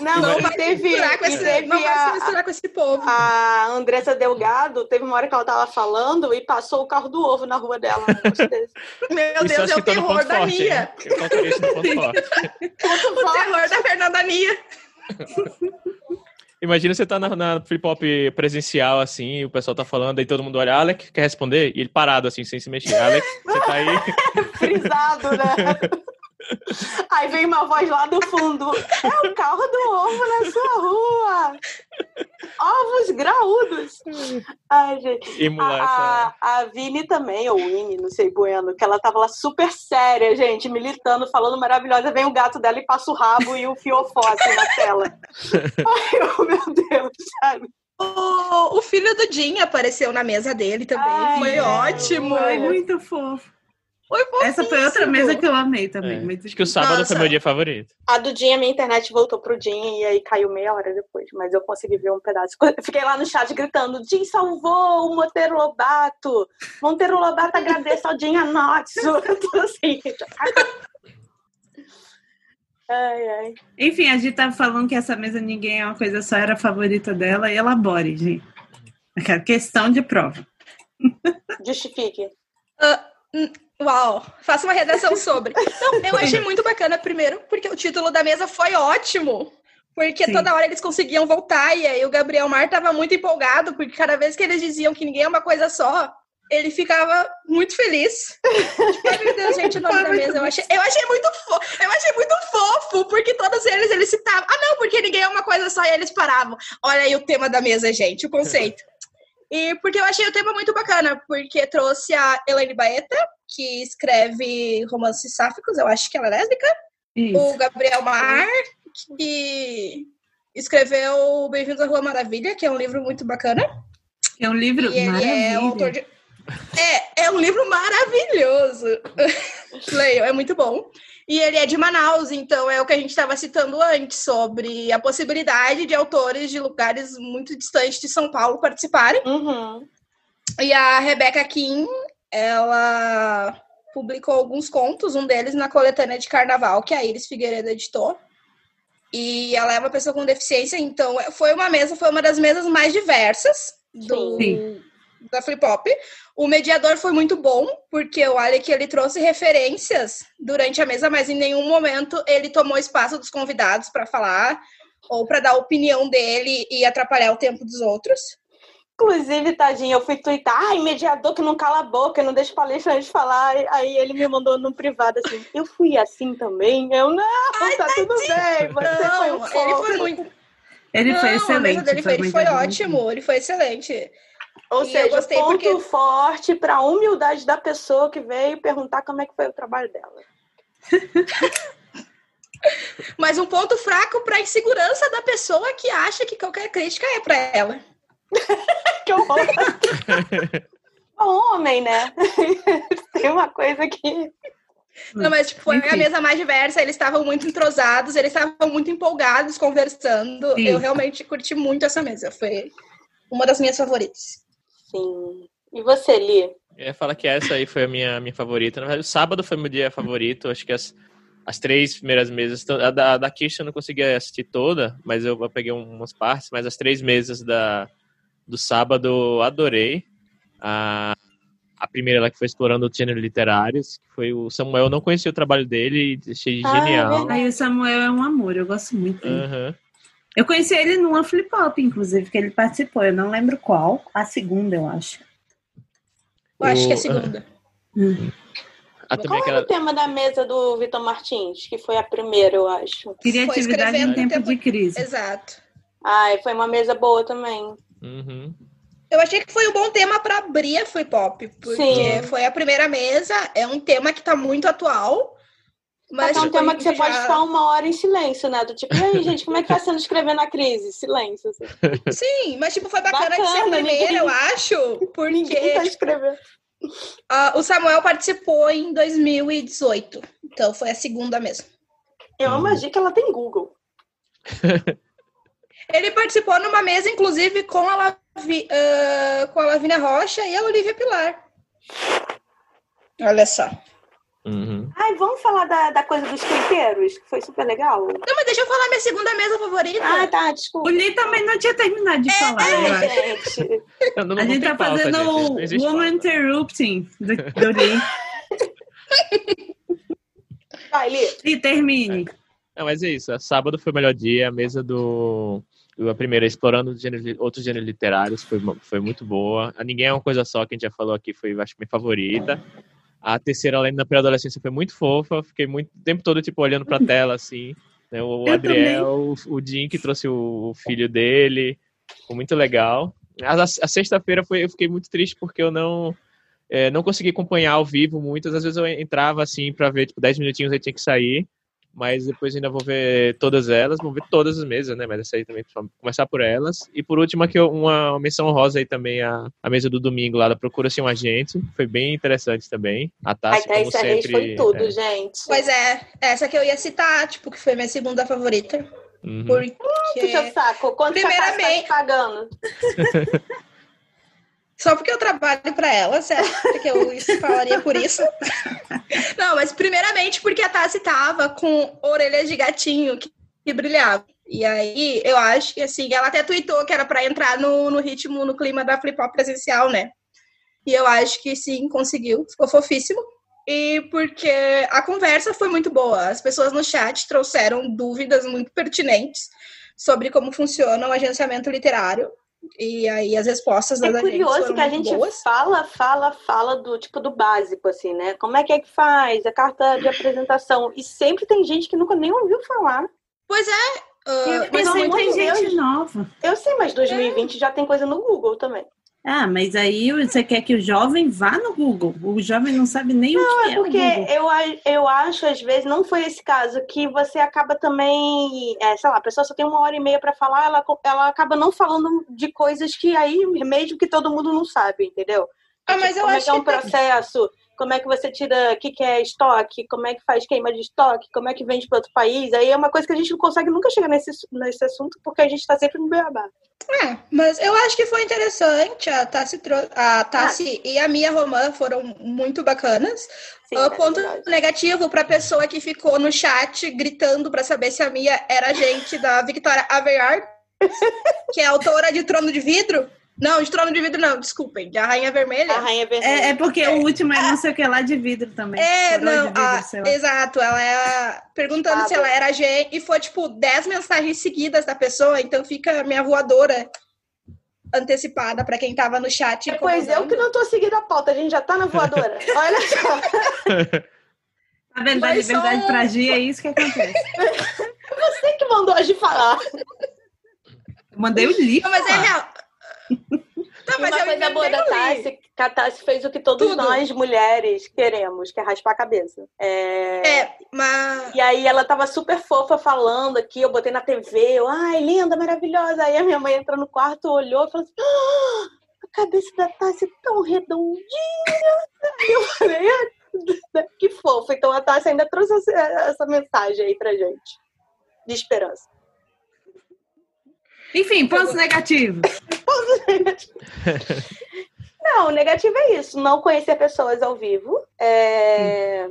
Não, não vai teve, misturar com esse, teve não vai se misturar com esse povo. A Andressa Delgado teve uma hora que ela tava falando e passou o carro do ovo na rua dela. *laughs* Meu Deus, é o terror da forte, Nia. *laughs* o terror da Fernanda Nia. *laughs* Imagina você tá na, na flip hop presencial, assim, o pessoal tá falando, aí todo mundo olha, Alec, quer responder? E ele parado, assim, sem se mexer. Alec, você tá aí. Frisado, né? Aí vem uma voz lá do fundo. É o carro do ovo na sua rua. Ovos graúdos. Ai, gente. A, a, a Vini também, ou Winnie, não sei, Bueno, que ela tava lá super séria, gente, militando, falando maravilhosa. Vem o gato dela e passa o rabo e o fiofote na tela. *laughs* Ai, oh, meu Deus, sabe? O, o filho do Jim apareceu na mesa dele também. Ai, foi ótimo. Foi muito fofo. Foi Essa foi outra mesa que eu amei também. É. Mas... Acho que o sábado Nossa. foi meu dia favorito. A do Dinha, minha internet voltou pro Dinha e aí caiu meia hora depois, mas eu consegui ver um pedaço. *laughs* fiquei lá no chat gritando: Jim salvou o Monteiro Lobato! Monteiro Lobato agradece ao Dinha Notso. *laughs* assim. *laughs* Ai, ai. Enfim, a gente tava falando que essa mesa ninguém é uma coisa só, era a favorita dela, e elabore, gente. Questão de prova. Justifique. Uh, Uau, faça uma redação sobre. Não, eu achei muito bacana, primeiro, porque o título da mesa foi ótimo. Porque Sim. toda hora eles conseguiam voltar, e aí o Gabriel Mar estava muito empolgado, porque cada vez que eles diziam que ninguém é uma coisa só, ele ficava muito feliz. tipo, meu Deus, gente, o *laughs* nome da mesa. Eu achei, eu achei muito fofo. Eu achei muito fofo, porque todos eles eles citavam. Ah, não, porque ninguém é uma coisa só e eles paravam. Olha aí o tema da mesa, gente, o conceito. E porque eu achei o tema muito bacana, porque trouxe a Elaine Baeta, que escreve romances sáficos, eu acho que ela é lésbica. Isso. O Gabriel Mar, que escreveu Bem-vindos à Rua Maravilha, que é um livro muito bacana. É um livro e ele é autor de é, é um livro maravilhoso. *laughs* Leio, é muito bom. E ele é de Manaus, então é o que a gente estava citando antes, sobre a possibilidade de autores de lugares muito distantes de São Paulo participarem. Uhum. E a Rebecca Kim, ela publicou alguns contos, um deles na coletânea de carnaval, que a Iris Figueiredo editou. E ela é uma pessoa com deficiência, então foi uma mesa, foi uma das mesas mais diversas do, Sim da Flip Hop. O mediador foi muito bom, porque o Alec ele trouxe referências durante a mesa, mas em nenhum momento ele tomou espaço dos convidados para falar ou para dar a opinião dele e atrapalhar o tempo dos outros. Inclusive, tadinho, eu fui twittar, ai, mediador que não cala a boca, não deixa palestrante falar. Aí ele me mandou no privado assim, eu fui assim também? Eu, não, ai, tá tadinho. tudo bem, você não, foi um Ele foi muito... Ele não, foi excelente. Dele foi, ele foi ótimo, ele foi excelente. Ou e seja, ponto porque... forte para a humildade da pessoa que veio perguntar como é que foi o trabalho dela. *laughs* Mas um ponto fraco para a insegurança da pessoa que acha que qualquer crítica é para ela. *laughs* que horror! *laughs* homem, né? Tem uma coisa que. Não, mas tipo, foi a mesa mais diversa, eles estavam muito entrosados, eles estavam muito empolgados conversando. Sim. Eu realmente curti muito essa mesa. Foi uma das minhas favoritas. Sim. E você, Li? Eu ia falar que essa aí foi a minha, minha favorita. Na verdade, o sábado foi meu dia favorito. Acho que as, as três primeiras mesas. A da, da Kisha eu não consegui assistir toda, mas eu, eu peguei umas partes. Mas as três mesas da, do sábado adorei. A, a primeira lá que foi explorando o gênero literários, que foi o Samuel. Eu não conhecia o trabalho dele e achei ah, genial. Aí o Samuel é um amor, eu gosto muito dele. Uhum. Eu conheci ele numa flip hop, inclusive, que ele participou. Eu não lembro qual. A segunda, eu acho. Eu acho que é a segunda. Hum. Qual aquela... o tema da mesa do Vitor Martins? Que foi a primeira, eu acho. Criatividade em tempo, tempo, de crise. Exato. Ai, foi uma mesa boa também. Uhum. Eu achei que foi um bom tema para abrir a Flip Hop, porque Sim. foi a primeira mesa, é um tema que está muito atual. Mas é um tema que você já... pode ficar uma hora em silêncio, né? Do tipo, e aí, gente, como é que tá sendo escrever na crise? Silêncio. Assim. Sim, mas tipo, foi bacana, bacana de ser ninguém... eu *laughs* acho. Porque ninguém tá escrevendo. Uh, o Samuel participou em 2018. Então foi a segunda mesmo. É uma magia que ela tem Google. *laughs* Ele participou numa mesa, inclusive, com a, Lavi, uh, com a Lavínia Rocha e a Olivia Pilar. Olha só. Uhum. Ai, vamos falar da, da coisa dos temperos, que foi super legal. Não, mas deixa eu falar minha segunda mesa favorita. Ah, tá, desculpa. O Li também não tinha terminado de é, falar. É, gente. a gente tá pauta, fazendo gente, o Woman Interrupting do, do *laughs* Li. Vai, Li. E termine. Não, mas é isso. Sábado foi o melhor dia. A mesa do. A primeira, explorando gênero, outros gêneros literários, foi, foi muito boa. A Ninguém é uma coisa só, que a gente já falou aqui, foi, acho, minha favorita. A terceira, além da pré-adolescência, foi muito fofa. Fiquei muito o tempo todo, tipo, olhando pra *laughs* tela, assim. Né? O eu Adriel, também. o Jim, que trouxe o filho dele. Foi muito legal. A, a, a sexta-feira foi, eu fiquei muito triste porque eu não... É, não consegui acompanhar ao vivo muitas. Às vezes eu entrava, assim, pra ver, tipo, 10 minutinhos e tinha que sair mas depois ainda vou ver todas elas, vou ver todas as mesas, né? Mas essa aí também, começar por elas. E por último, aqui uma menção rosa aí também, a, a mesa do domingo lá da Procura-se um Agente, foi bem interessante também. A Tassi, como sempre... foi tudo, é. gente. Pois é, essa que eu ia citar, tipo, que foi minha segunda favorita. Uhum. Porque... Puxa saco, quanto Primeiramente... você tá pagando? *laughs* Só porque eu trabalho para ela, você acha que eu *laughs* falaria por isso? Não, mas primeiramente porque a Tassi tava com orelhas de gatinho que, que brilhava. E aí, eu acho que assim, ela até tweetou que era para entrar no, no ritmo, no clima da flip hop presencial, né? E eu acho que sim, conseguiu, ficou fofíssimo. E porque a conversa foi muito boa. As pessoas no chat trouxeram dúvidas muito pertinentes sobre como funciona o agenciamento literário E aí as respostas É das curioso que a gente boas. fala, fala, fala do tipo do básico, assim, né? Como é que é que faz? A carta de apresentação. E sempre tem gente que nunca nem ouviu falar. Pois é. ah, Porque mas, sempre pelo tem gente nova. Eu sei, mas 2020 já tem coisa no Google também. Ah, mas aí você quer que o jovem vá no Google. O jovem não sabe nem o que é, Porque o Google. eu, a- eu acho, às vezes, não foi esse caso, que você acaba também, é, sei lá, a pessoa só tem uma hora e meia pra falar, ela, ela acaba não falando de coisas que aí, mesmo que todo mundo não sabe, entendeu? Ah, mas Tipo, eu como é acho que é um que tem- processo, como é que você tira, o que, que é estoque, como é que faz queima de estoque, como é que vende para outro país, aí é uma coisa que a gente não consegue nunca chegar nesse, nesse assunto, porque a gente tá sempre no beabá. É, mas eu acho que foi interessante. A Tassi, a Tassi e a Mia Romã foram muito bacanas. Sim, o é ponto verdade. negativo para a pessoa que ficou no chat gritando para saber se a Mia era gente da Victoria Aveyard, *laughs* que é autora de Trono de Vidro. Não, de Trono de Vidro não, desculpem, de A Rainha Vermelha. A rainha vermelha. É, é porque o último é não sei o que lá de vidro também. É, Coroa não, vidro, a- sei lá. exato. Ela é perguntando se ela era gente e foi tipo 10 mensagens seguidas da pessoa, então fica a minha voadora antecipada para quem tava no chat. Pois eu que não tô seguindo a pauta, a gente já tá na voadora. *laughs* Olha só. *laughs* Tá vendo? Da Mas liberdade um- pra agir, é isso que acontece. *laughs* Você que mandou hoje falar. Eu mandei o livro. Não, mas é real. Não, mas Uma eu coisa boa da. Tassi, que a Tassi fez o que todos Tudo. nós, mulheres, queremos, que é raspar a cabeça. É... É, mas. E aí ela tava super fofa falando aqui, eu botei na TV, eu, ai, linda, maravilhosa. Aí a minha mãe entrou no quarto, olhou e falou assim, "Ah, a cabeça da Tassi é tão redondinha. Eu falei, "Ah, *laughs* que fofo. Então a Tassi ainda trouxe essa, essa mensagem aí pra gente. De esperança. Enfim, pontos negativos. *laughs* Não, o negativo é isso, não conhecer pessoas ao vivo. É...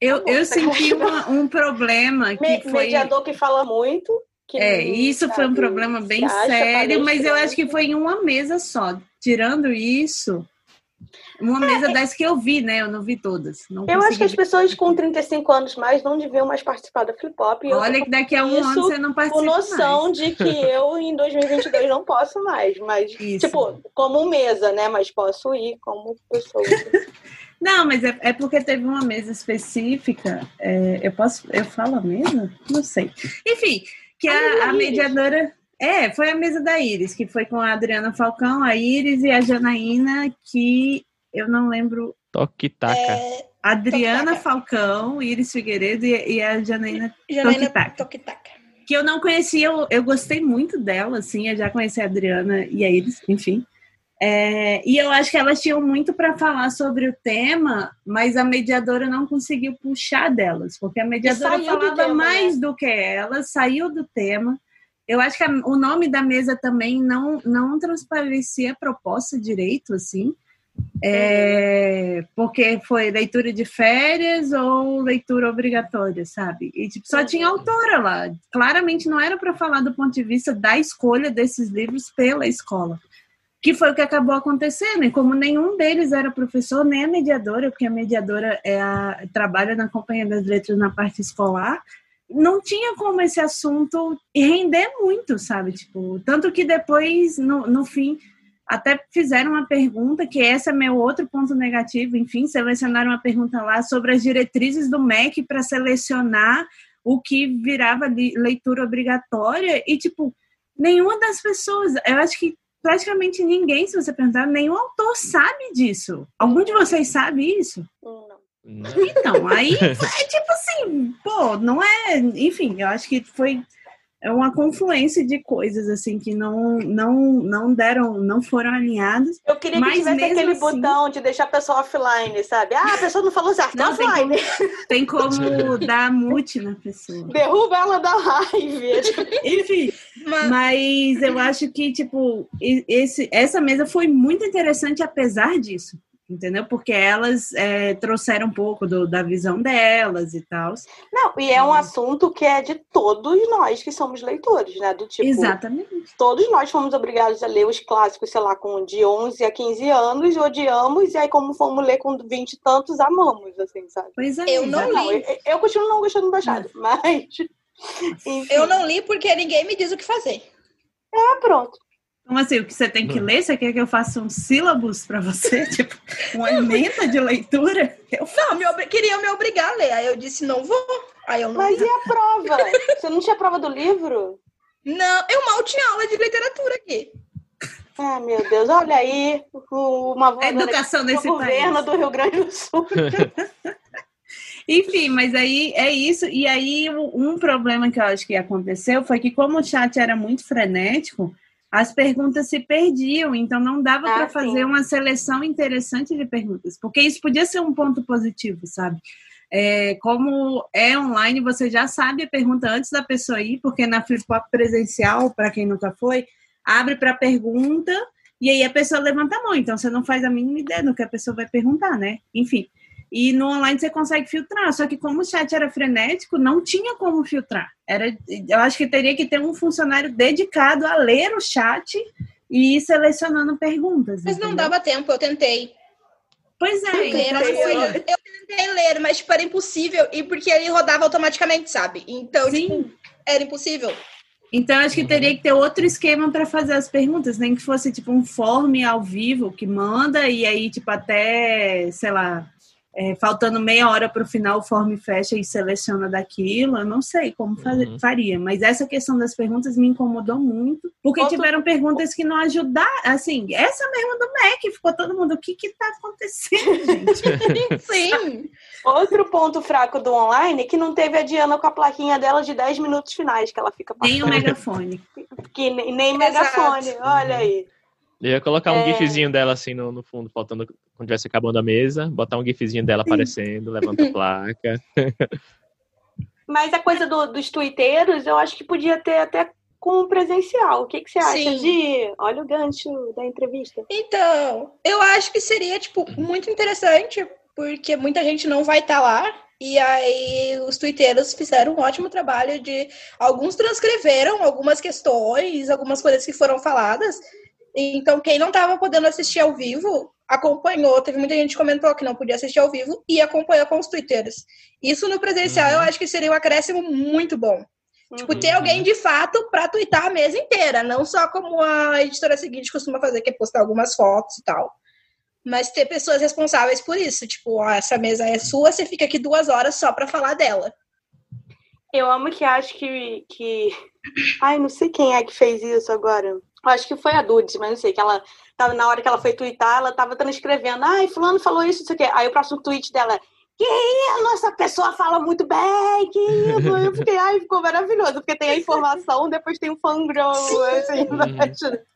Eu, eu senti uma- um problema que Me- foi. Mediador que fala muito. Que É, isso foi um problema bem sério, mas eu acho que foi em uma mesa só. Tirando isso, uma mesa dessa que eu vi, né? Eu não vi todas. Não Eu acho que as pessoas com 35 anos mais não deviam mais participar da Flip eu Olha que daqui a um ano você não com participa noção de que eu em 2022 não posso mais. Mas, Isso. tipo, como mesa, né? Mas posso ir como pessoa. mais. *laughs* Não, mas é, é porque teve uma mesa específica. é, eu posso. Eu falo a mesa? Não sei. Enfim, que A a, mediadora. É, foi a mesa da Iris, que foi com a Adriana Falcão, a Iris e a Janaína, que eu não lembro. Toque-taca. É, Adriana. Falcão, Iris Figueiredo e, e a Janaína Janaína Toque-taca. Toque-taca. que eu não conhecia, eu, eu gostei muito dela, assim, eu já conheci a Adriana e a Iris, enfim. É, e eu acho que elas tinham muito para falar sobre o tema, mas a mediadora não conseguiu puxar delas, porque a mediadora saiu do falava tema, né? mais do que ela, saiu do tema. Eu acho que a- o nome da mesa também não, não transparecia a proposta direito, assim. É, porque foi leitura de férias ou leitura obrigatória, sabe? E tipo, só tinha autora lá. Claramente não era para falar do ponto de vista da escolha desses livros pela escola. Que foi o que acabou acontecendo. E como nenhum deles era professor, nem a mediadora, porque a mediadora é a, trabalha na Companhia das Letras na parte escolar, não tinha como esse assunto render muito, sabe? Tipo, tanto que depois, no, no fim, até fizeram uma pergunta, que esse é meu outro ponto negativo, enfim, selecionaram uma pergunta lá sobre as diretrizes do MEC para selecionar o que virava de leitura obrigatória e, tipo, nenhuma das pessoas, eu acho que praticamente ninguém, se você perguntar, nenhum autor sabe disso. Algum de vocês sabe isso? Não. Não. Então, aí *laughs* é tipo assim, pô, não é. Enfim, eu acho que foi é uma confluência de coisas assim que não não não deram, não foram alinhadas. Eu queria que tivesse mesmo aquele assim- botão de deixar a pessoa offline, sabe? Ah, a pessoa não falou certo, Não, tem offline. Tem como *laughs* dar mute na pessoa. Derruba ela da live. *laughs* Enfim, Mas, mas eu acho que tipo esse essa mesa foi muito interessante apesar disso. Entendeu? Porque elas é, trouxeram um pouco do- da visão delas e tal. Não, e é um assunto que é de todos nós que somos leitores, né? Do tipo, Exatamente. todos nós fomos obrigados a ler os clássicos, sei lá, com de 11 a 15 anos, odiamos, e aí como fomos ler com 20 e tantos, amamos, assim, sabe? Pois é. Eu não exatamente. Não, eu, eu continuo não gostando do Machado, mas... *laughs* enfim. eu não li porque ninguém me diz o que fazer. É, pronto. Como assim? O que você tem que ler? Você quer que eu faça um sílabus para você? *laughs* Tipo, uma emenda de leitura? Eu não, me ob... queria me obrigar a ler. Aí eu disse, não vou. Aí eu não Mas e a prova? *laughs* você não tinha prova do livro? Não, eu mal tinha aula de literatura aqui. Ah, meu Deus, olha aí uma a educação desse governo do Rio Grande do Sul. *laughs* Enfim, mas aí é isso. E aí um problema que eu acho que aconteceu foi que como o chat era muito frenético, as perguntas se perdiam, então não dava ah, para fazer uma seleção interessante de perguntas, porque isso podia ser um ponto positivo, sabe? É, como é online, você já sabe a pergunta antes da pessoa ir, porque na flip presencial, para quem nunca foi, abre para pergunta e aí a pessoa levanta a mão, então você não faz a mínima ideia do que a pessoa vai perguntar, né? Enfim. E no online você consegue filtrar, só que como o chat era frenético, não tinha como filtrar. Era, eu acho que teria que ter um funcionário dedicado a ler o chat e ir selecionando perguntas. Mas entendeu? não dava tempo, eu tentei. Pois é, então, assim, eu tentei ler, mas tipo, era impossível, e porque ele rodava automaticamente, sabe? Então, Sim. Tipo, era impossível. Então, acho que teria que ter outro esquema para fazer as perguntas, nem que fosse tipo um form ao vivo que manda e aí, tipo, até, sei lá, é, faltando meia hora para o final, o form fecha e seleciona daquilo. Eu não sei como uhum. faria, mas essa questão das perguntas me incomodou muito, porque Outro... tiveram perguntas que não ajudaram. Assim, essa mesma do MEC, ficou todo mundo, o que está acontecendo, *laughs* gente? Sim. Outro ponto fraco do online é que não teve a Diana com a plaquinha dela de 10 minutos finais, que ela fica passando. Nem o megafone. Que, nem, nem megafone, olha aí. Eu ia colocar um é... gifzinho dela assim no, no fundo, faltando quando tivesse acabando a mesa, botar um gifzinho dela *laughs* aparecendo, levanta a placa. *laughs* Mas a coisa do, dos twitteiros, eu acho que podia ter até com o presencial. O que, que você acha Sim. de. Olha o gancho da entrevista. Então, eu acho que seria, tipo, muito interessante, porque muita gente não vai estar tá lá. E aí os twitteiros fizeram um ótimo trabalho de. Alguns transcreveram algumas questões, algumas coisas que foram faladas. Então, quem não estava podendo assistir ao vivo, acompanhou. Teve muita gente que comentou que não podia assistir ao vivo e acompanhou com os twitteiros. Isso no presencial uhum. eu acho que seria um acréscimo muito bom. Uhum. Tipo, ter alguém de fato para twittar a mesa inteira, não só como a editora seguinte costuma fazer, que é postar algumas fotos e tal. Mas ter pessoas responsáveis por isso. Tipo, ó, essa mesa é sua, você fica aqui duas horas só para falar dela. Eu amo que acho que, que. Ai, não sei quem é que fez isso agora acho que foi a Dudes, mas não sei, que ela tava na hora que ela foi twittar, ela tava transcrevendo, ai, fulano falou isso, não sei o quê. Aí o próximo tweet dela é, que a nossa pessoa fala muito bem, que isso. Eu fiquei, ai, ficou maravilhoso, porque tem a informação, depois tem o fangirl, assim, uhum. *laughs*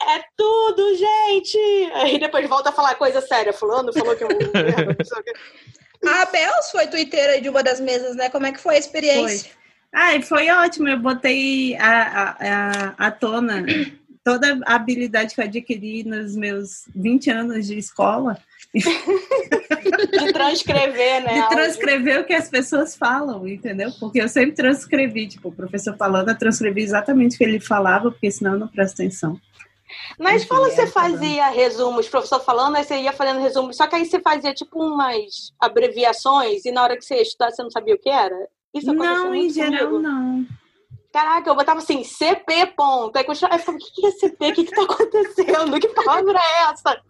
É tudo, gente! Aí depois volta a falar coisa séria. Fulano falou que eu. *laughs* a Bels foi twitteira de uma das mesas, né? Como é que foi a experiência? Foi. Ah, foi ótimo. Eu botei a, a, a, tona toda a habilidade que eu adquiri nos meus 20 anos de escola. De transcrever, né? De transcrever o que as pessoas falam, entendeu? Porque eu sempre transcrevi, tipo, o professor falando, eu transcrevi exatamente o que ele falava, porque senão eu não presto atenção. Mas fala você fazia resumos, professor falando, aí você ia fazendo resumos, só que aí você fazia tipo umas abreviações e na hora que você ia estudar você não sabia o que era? Isso não, em geral comigo. não. Caraca, eu botava assim, CP ponto. Aí continuava, eu falava, o que é CP? O que que tá acontecendo? Que palavra é essa?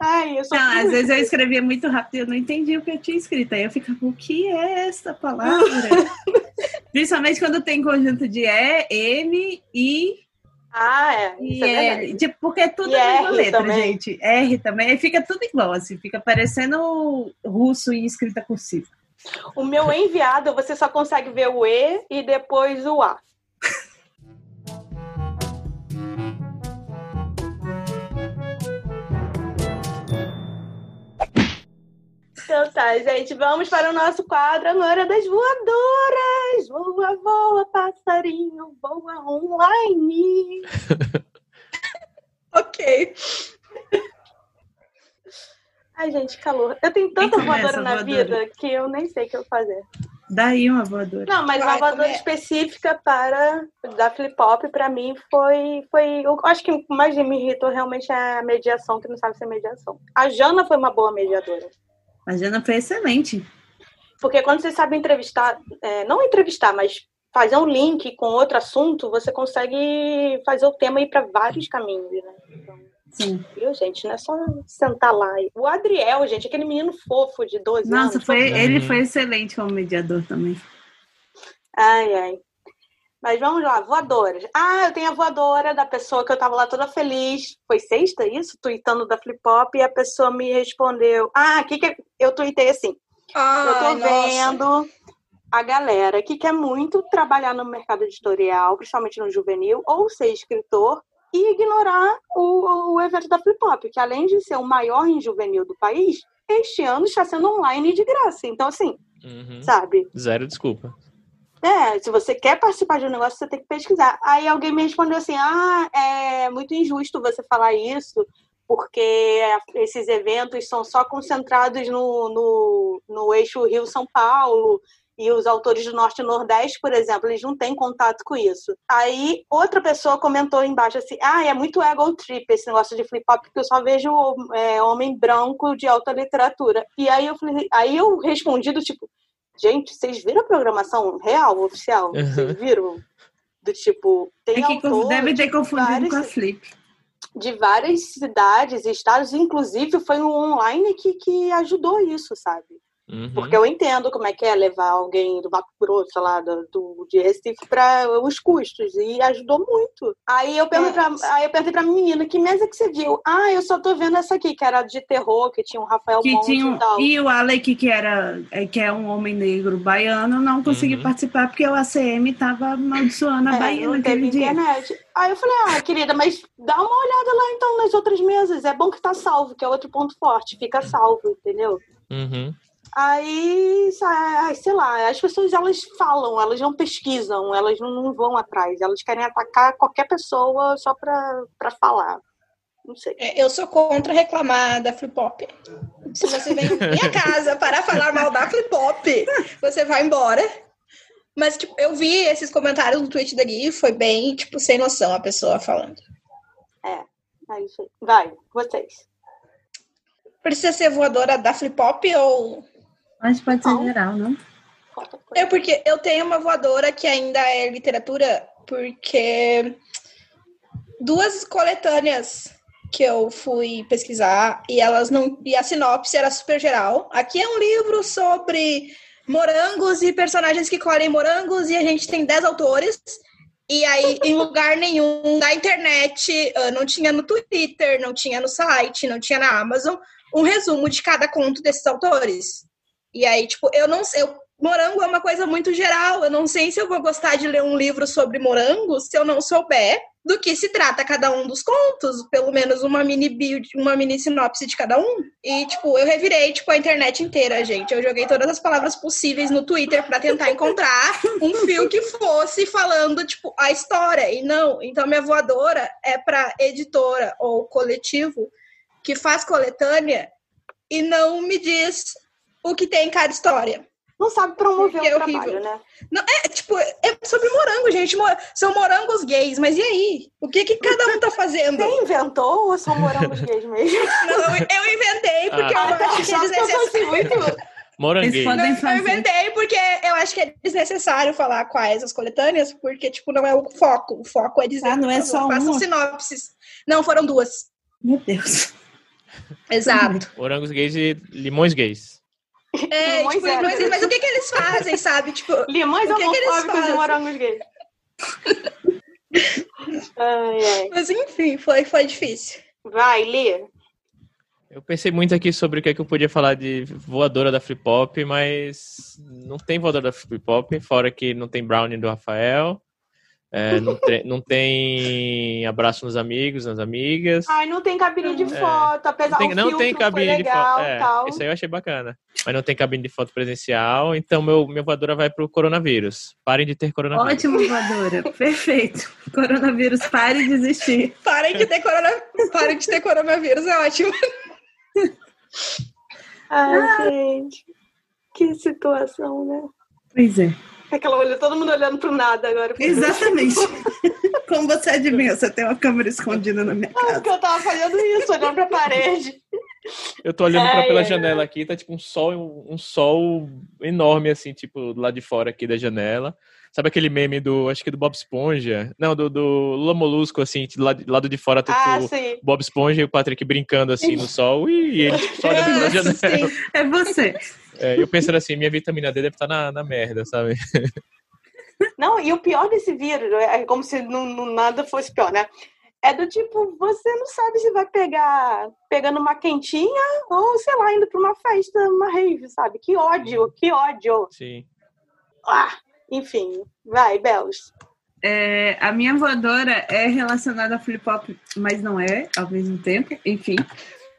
Ai, eu sou não, às vezes eu escrevia muito rápido e eu não entendia o que eu tinha escrito. Aí eu ficava, o que é essa palavra? *laughs* Principalmente quando tem conjunto de E, M, I. Ah, é. E é tipo, porque é tudo a mesma letra, também. gente. R também. Aí fica tudo igual, assim. Fica parecendo russo em escrita cursiva. O meu enviado, você só consegue ver o E e depois o A. Então tá, gente, vamos para o nosso quadro Agora das Voadoras. Voa, voa, passarinho, voa online. *laughs* ok. Ai, gente, calor. Eu tenho tanta voadora na voadora? vida que eu nem sei o que eu fazer. Daí uma voadora. Não, mas uma voadora é? específica para da flip pop para mim foi foi eu acho que o que mais me irritou realmente é a mediação que não sabe ser mediação. A Jana foi uma boa mediadora. A Jana foi excelente. Porque quando você sabe entrevistar, é, não entrevistar, mas fazer um link com outro assunto, você consegue fazer o tema ir para vários caminhos, né? Então, Sim. Viu, gente? Não é só sentar lá. O Adriel, gente, aquele menino fofo de 12 Nossa, anos. foi, Uhum. ele foi excelente como mediador também. Ai, ai. Mas vamos lá, voadoras. Ah, eu tenho a voadora da pessoa que eu tava lá toda feliz. Foi sexta, isso? Tweetando da Flip Pop e a pessoa me respondeu. Ah, o que que eu tuitei assim? eu tô nossa. vendo a galera que quer muito trabalhar no mercado editorial, principalmente no juvenil, ou ser escritor e ignorar o, o evento da Flip Pop, que além de ser o maior em juvenil do país, este ano está sendo online de graça. Então, assim, Uhum. sabe? Zero desculpa. É, se você quer participar de um negócio, você tem que pesquisar. Aí alguém me respondeu assim: ah, é muito injusto você falar isso, porque esses eventos são só concentrados no, no, no eixo Rio-São Paulo. E os autores do Norte e Nordeste, por exemplo, eles não têm contato com isso. Aí outra pessoa comentou embaixo assim: ah, é muito ego trip esse negócio de flip hop, porque eu só vejo é, homem branco de alta literatura. E aí eu falei, aí eu respondi do tipo, Gente, vocês viram a programação real, oficial? Vocês viram? Do tipo, tem É que conf- autor deve ter de confundido vários- com a Flip. de várias cidades e estados, inclusive foi um online que, que ajudou isso, sabe? Uhum. Porque eu entendo como é que é levar alguém do Mato Grosso lá do, do- de Recife para os custos e ajudou muito. Aí eu perguntei pra, aí eu perguntei pra menina, que mesa que você viu? Ah, eu só tô vendo essa aqui, que era de terror, que tinha o Rafael Que Monte tinha, e tal. e o Alec, que, era, é, que é um homem negro baiano, não conseguiu Uhum. participar porque o ACM estava amaldiçoando a É, Bahia naquele dia. internet. Aí eu falei, ah, querida, mas dá uma olhada lá então nas outras mesas. É bom que tá salvo, que é outro ponto forte. Fica salvo, entendeu? Uhum. Aí, sei lá, as pessoas elas falam, elas não pesquisam, elas não, vão atrás. Elas querem atacar qualquer pessoa só pra, pra falar. Não sei. É, Eu sou contra reclamar da Flip Pop. Se você vem em minha *laughs* casa para falar mal da Flip Pop, você vai embora. Mas, tipo, eu vi esses comentários no tweet da Gui e foi bem, tipo, sem noção a pessoa falando. É isso aí. Vai, vocês. Precisa ser voadora da Flip Pop ou. Mas pode ser Não. geral, não? É porque eu tenho uma voadora que ainda é literatura, porque duas coletâneas que eu fui pesquisar e elas não. E a sinopse era super geral. Aqui é um livro sobre morangos e personagens que colhem morangos, e a gente tem 10 autores. E aí, em *laughs* lugar nenhum da internet, ah, não tinha no Twitter, não tinha no site, não tinha na Amazon, um resumo de cada conto desses autores. E aí, tipo, eu não sei. eu- morango é uma coisa muito geral. Eu não sei se eu vou gostar de ler um livro sobre morangos se eu não souber do que se trata cada um dos contos, pelo menos uma mini bio, uma mini sinopse de cada um. E tipo, eu revirei tipo a internet inteira, gente. Eu joguei todas as palavras possíveis no Twitter para tentar encontrar um fio que fosse falando tipo a história. E não, então minha voadora é para editora ou coletivo que faz coletânea e não me diz o que tem em cada história. Não sabe promover Porque o é trabalho, horrível. né? É, tipo, é sobre morango, gente. São morangos gays, mas e aí? O que que cada um tá *laughs* fazendo? Você inventou ou são morangos gays mesmo? *laughs* Não, eu inventei porque Ah, eu acho que é desnecessário. muito. Eles podem Não, eu inventei porque eu acho que é desnecessário falar quais as coletâneas, porque, tipo, não é o foco. O foco é dizer. Ah, não é só Façam uma? sinopses. Não, foram duas. Meu Deus. Exato. *laughs* Morangos gays e limões gays. É, Limões tipo, zero. mas, mas o que que eles fazem, sabe? Tipo, *laughs* Limões O que que eles homofóbicos e fazem? morangos gays. *laughs* ai, ai. mas enfim, foi, foi difícil. Vai, Lê. Eu pensei muito aqui sobre o que, é que eu podia falar de voadora da Flip Pop, mas não tem voadora da Flip Pop, fora que não tem Brownie do Rafael, é, não, *laughs* tem, não tem abraço nos amigos, nas amigas. Ai, não tem cabine de É. foto, apesar Não tem, do não filtro tem cabine de legal, foto. É, tal. isso aí eu achei bacana. Mas não tem cabine de foto presencial, então meu, minha voadora vai pro coronavírus. Parem de ter coronavírus. Ótimo, voadora. *laughs* Perfeito. Coronavírus, pare de existir. Parem de ter, corona... Parem de ter coronavírus, é ótimo. Ai, gente. Que situação, né? Pois é. Aquela olha, todo mundo olhando pro nada agora. Exatamente. *laughs* Como você adivinha, você tem uma câmera escondida na minha Ah, casa. porque eu tava fazendo isso, olhando pra parede. Eu tô olhando pra, Ai, pela ai, janela aqui, tá tipo um sol, um sol enorme, assim, tipo, lado de fora aqui da janela. Sabe aquele meme do, acho que do Bob Esponja? Não, do, do Lula Molusco, assim, do lado, lado de fora, tipo, ah, o Bob Esponja e o Patrick brincando, assim, no sol, e, ele tipo, só olhando pela *laughs* janela. Sim, é você. É, eu pensando assim, minha vitamina D deve estar tá na, na merda, sabe? *laughs* Não, e o pior desse vírus, é como se não, não, nada fosse pior, né? É do tipo, você não sabe se vai pegar pegando uma quentinha ou, sei lá, indo para uma festa, uma rave, sabe? Que ódio, que ódio. Sim. Ah, enfim, vai, Belos. É, a minha voadora é relacionada a flip-flop, mas não é ao mesmo tempo. Enfim,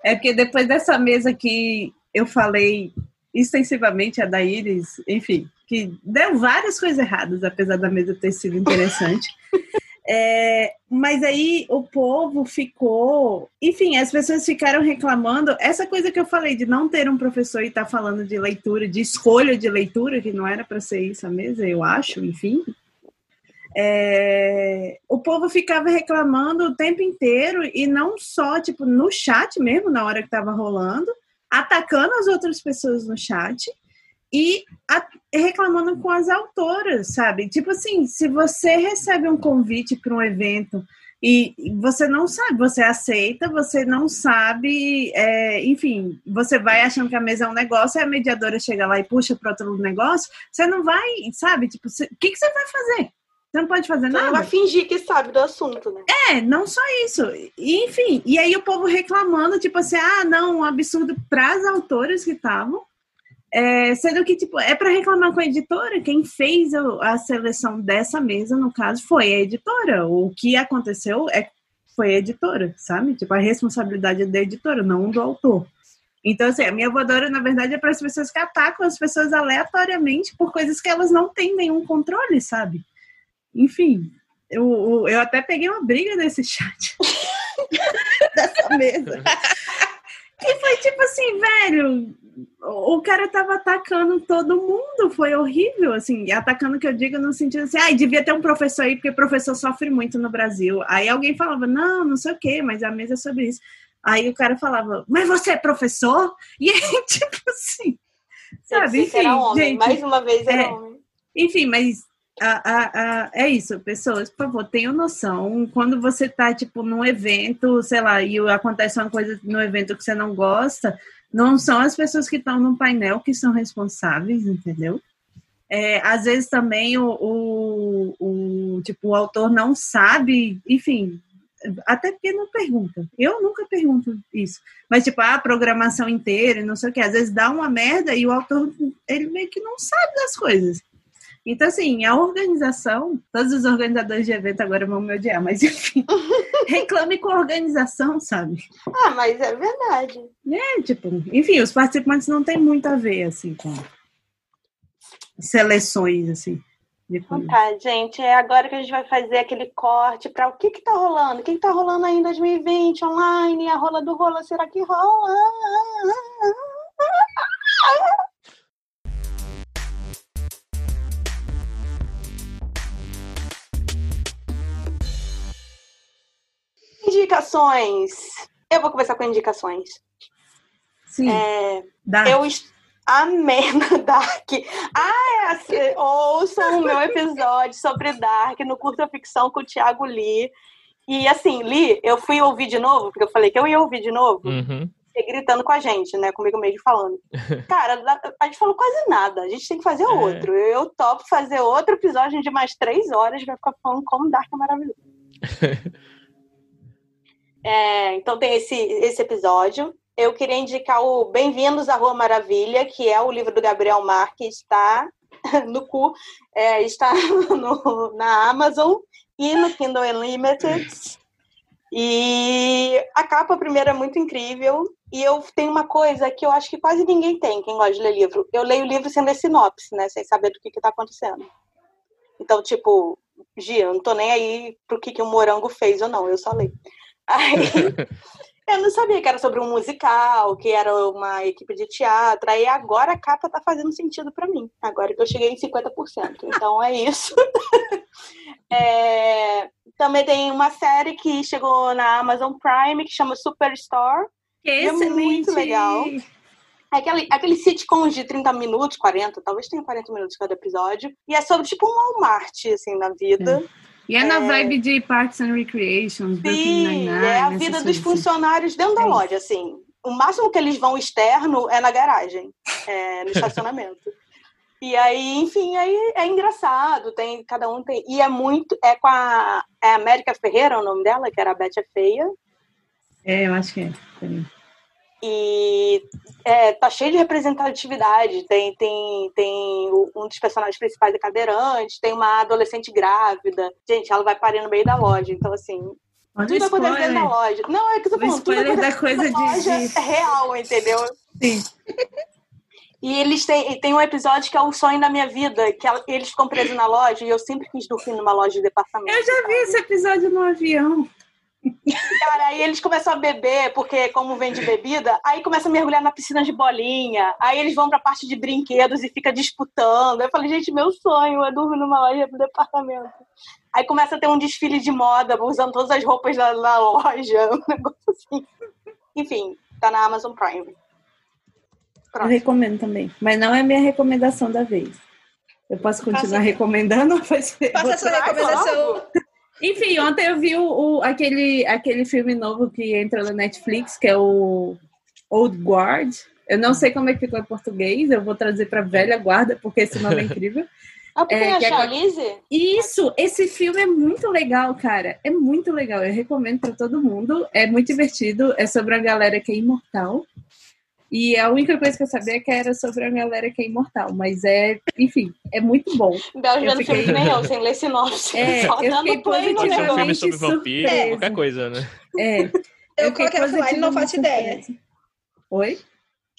é porque depois dessa mesa que eu falei extensivamente a da Iris, enfim, que deu várias coisas erradas, apesar da mesa ter sido interessante. *laughs* É, mas aí o povo ficou. Enfim, as pessoas ficaram reclamando. Essa coisa que eu falei de não ter um professor e estar tá falando de leitura, de escolha de leitura, que não era para ser isso a mesa, eu acho, enfim. É, o povo ficava reclamando o tempo inteiro e não só tipo no chat mesmo na hora que estava rolando, atacando as outras pessoas no chat e reclamando com as autoras, sabe? Tipo assim, se você recebe um convite para um evento e você não sabe, você aceita, você não sabe, é, enfim, você vai achando que a mesa é um negócio, e a mediadora chega lá e puxa para outro negócio, você não vai, sabe? Tipo, o que, que você vai fazer? Você não pode fazer nada. Você vai fingir que sabe do assunto, né? É, não só isso. Enfim, e aí o povo reclamando, tipo assim, ah, não, um absurdo para as autoras que estavam. É, sendo que, tipo, é para reclamar com a editora. Quem fez a seleção dessa mesa, no caso, foi a editora. O que aconteceu é foi a editora, sabe? Tipo, a responsabilidade é da editora, não do autor. Então, assim, a minha voadora, na verdade, é para as pessoas que atacam as pessoas aleatoriamente por coisas que elas não têm nenhum controle, sabe? Enfim, eu, eu até peguei uma briga nesse chat *laughs* dessa mesa. que foi tipo assim, velho, o cara tava atacando todo mundo, foi horrível, assim, atacando que eu digo no sentido assim, ai, ah, devia ter um professor aí, porque professor sofre muito no Brasil. Aí alguém falava, não, não sei o quê, mas a mesa é sobre isso. Aí o cara falava, mas você é professor? *laughs* E aí, tipo assim, sabe? Enfim, homem, gente, mais uma vez era é, homem. Enfim, mas é isso, pessoas, por favor, tenham noção. Quando você tá, tipo, num evento, sei lá, e acontece uma coisa no evento que você não gosta, não são as pessoas que estão no painel que são responsáveis, entendeu? É, às vezes também o, o, o, tipo, o autor não sabe, enfim, até porque não pergunta. Eu nunca pergunto isso. Mas, tipo, a programação inteira, não sei o que, às vezes dá uma merda e o autor, ele meio que não sabe das coisas. Então, assim, a organização, todos os organizadores de evento agora vão me odiar, mas enfim, *laughs* reclame com a organização, sabe? Ah, mas é verdade. É, tipo, enfim, os participantes não têm muito a ver, assim, com seleções, assim. Então tá, gente, é agora que a gente vai fazer aquele corte para o que que tá rolando, o que que tá rolando aí em 2020 online, a rola do rola, será que rola? Indicações. Eu vou começar com indicações. Sim. É, Dark. Eu amei *laughs* no Dark. Ah, é, ouçam o meu episódio sobre Dark no Curta Ficção com o Thiago Lee. E assim, Lee, eu fui ouvir de novo, porque eu falei que eu ia ouvir de novo. Uhum. Gritando com a gente, né? Comigo mesmo falando. *laughs* Cara, a gente falou quase nada. A gente tem que fazer é. outro. Eu topo fazer outro episódio de mais três horas. Vai ficar falando como Dark é maravilhoso. *laughs* É, então tem esse, esse episódio. Eu queria indicar o Bem-vindos à Rua Maravilha, que é o livro do Gabriel Marques, está *laughs* no cu, é, está *laughs* no, na Amazon e no Kindle Unlimited. E a capa primeira é muito incrível. E eu tenho uma coisa que eu acho que quase ninguém tem, quem gosta de ler livro. Eu leio o livro sem ler sinopse, né? Sem saber do que está acontecendo. Então, tipo, Gia, eu não tô nem aí pro que, que o Morango fez ou não, eu só leio. Aí, *laughs* eu não sabia que era sobre um musical, que era uma equipe de teatro. Aí agora a capa tá fazendo sentido para mim. Agora que eu cheguei em 50%. Então é isso. *laughs* é, também tem uma série que chegou na Amazon Prime que chama Superstore. Que é muito legal. É aquele, aquele sitcoms de 30 minutos, 40, talvez tenha 40 minutos cada episódio. E é sobre tipo um Walmart, assim, na vida. É. E é na é... vibe de Parks and Recreation, Sim, é a vida dos assim. funcionários dentro da é loja, assim. O máximo que eles vão externo é na garagem, é, no *laughs* estacionamento. E aí, enfim, aí é engraçado, tem, cada um tem. E é muito. É com a. É a América Ferreira, o nome dela, que era a Beth é Feia. É, eu acho que é. E é, tá cheio de representatividade. Tem, tem, tem um dos personagens principais é cadeirante, tem uma adolescente grávida. Gente, ela vai parir no meio da loja. Então, assim, Olha tudo acontece na loja. Não, é que você falando, tudo da coisa de, loja de... é real, entendeu? Sim. E eles têm tem um episódio que é o sonho da minha vida, que eles ficam presos na loja e eu sempre quis dormir numa loja de departamento. Eu já vi esse episódio no avião. Cara, aí eles começam a beber, porque como vende bebida, aí começa a mergulhar na piscina de bolinha, aí eles vão pra parte de brinquedos e fica disputando. Eu falei, gente, meu sonho é dormir numa loja de departamento. Aí começa a ter um desfile de moda, usando todas as roupas da, da loja, *laughs* um negócio assim. Enfim, tá na Amazon Prime. Pronto. Eu recomendo também, mas não é minha recomendação da vez. Eu posso continuar recomendando? Faça a sua recomendação. Enfim, ontem eu vi o, o, aquele, aquele filme novo que entrou na Netflix, que é o Old Guard. Eu não sei como é que ficou em português, eu vou trazer para Velha Guarda, porque esse nome é incrível. *laughs* Ah, porque é, tem a Charlize? É... Isso, esse filme é muito legal, cara. É muito legal. Eu recomendo para todo mundo. É muito divertido. É sobre a galera que é imortal. E a única coisa que eu sabia é que era sobre a galera que é imortal, mas é, enfim, é muito bom. Bel vendo fiquei... filme nem eu, sem ler sinopse. É, *laughs* só eu fiquei positivamente um filme sobre vampiro, qualquer coisa, né? É. Eu, eu coloquei offline e não faço ideia. Oi?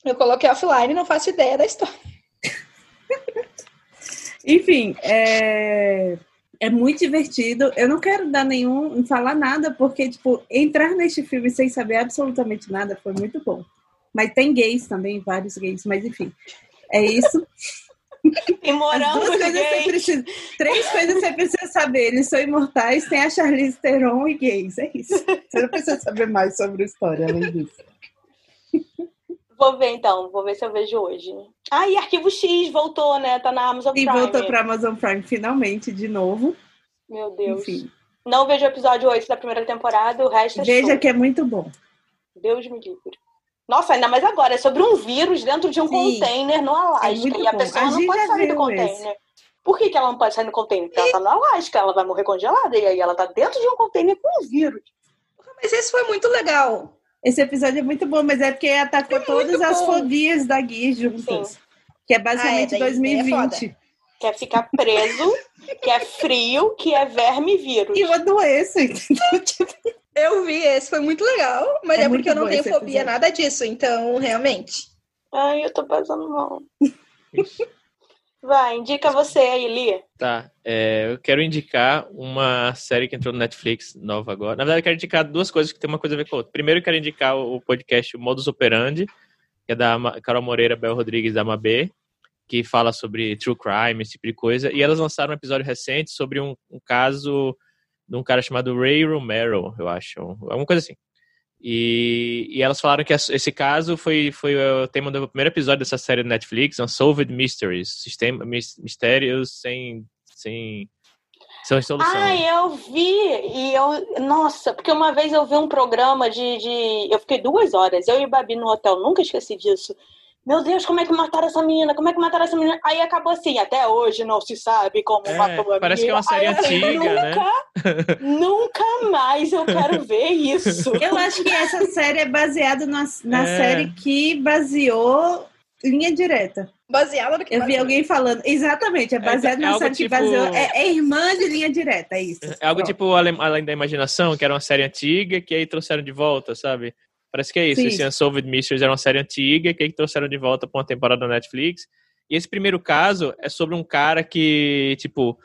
Eu coloquei offline e não faço ideia da história. *laughs* enfim, é é muito divertido. Eu não quero dar nenhum, falar nada, porque, tipo, entrar neste filme sem saber absolutamente nada foi muito bom. Mas tem gays também, vários gays, mas enfim. É isso. *laughs* Moramos precisa, Três coisas você precisa saber. Eles são imortais, tem a Charlize Theron e gays. É isso. Você não precisa saber mais sobre a história, além disso. Vou ver então, vou ver se eu vejo hoje. Ah, e Arquivo X voltou, né? Tá na Amazon Prime. E voltou pra Amazon Prime finalmente, de novo. Meu Deus. Enfim. Não vejo o episódio 8 da primeira temporada, o resto é Veja que é muito bom. Deus me livre. Nossa, ainda mais agora, é sobre um vírus dentro de um Sim. container no Alasca. É e a bom. pessoa a não pode sair do container. Esse. Por que, que ela não pode sair do container? Porque e... ela tá no Alasca, ela vai morrer congelada. E aí ela tá dentro de um container com um vírus. Mas esse foi muito legal. Esse episódio é muito bom, mas é porque atacou é todas as fobias da Gui juntas. Sim. Que é basicamente ah, é, 2020. É que é ficar preso, que é frio, que é verme e vírus. E uma doença, *laughs* entendeu? Tipo, eu vi esse, foi muito legal, mas é, é porque eu não tenho fobia episódio. nada disso, então, realmente. Ai, eu tô passando mal. Vai, indica você aí, Lia. Tá, é, eu quero indicar uma série que entrou no Netflix, nova agora. Na verdade, eu quero indicar duas coisas que tem uma coisa a ver com a outra. Primeiro, eu quero indicar o podcast Modus Operandi, que é da Carol Moreira, Bel Rodrigues, da Mabê, que fala sobre true crime, esse tipo de coisa. E elas lançaram um episódio recente sobre um, um caso de um cara chamado Ray Romero, eu acho. Alguma coisa assim. E, e elas falaram que esse caso foi, foi o tema do primeiro episódio dessa série do Netflix, Unsolved Mysteries, sistema, mistérios sem, sem, sem solução. Ah, eu vi! E eu, nossa, porque uma vez eu vi um programa de, de. Eu fiquei duas horas, eu e Babi no hotel, nunca esqueci disso meu Deus, como é que mataram essa menina? Como é que mataram essa menina? Aí acabou assim, até hoje não se sabe como é, matou a Parece menina. que é uma série Aí, antiga, nunca, né? Nunca mais eu quero ver isso. Eu acho que essa série é baseada na, na é. série que baseou Linha Direta. Baseada no que Eu vi alguém falando. Exatamente, é, é baseado é, na série tipo... que baseou. É, é, irmã de linha direta, é isso. É algo Pronto. tipo Além da Imaginação, que era uma série antiga, que aí trouxeram de volta, sabe? Parece que é isso. Sim. Esse Unsolved Mysteries era uma série antiga que aí trouxeram de volta para uma temporada da Netflix. E esse primeiro caso é sobre um cara que, tipo,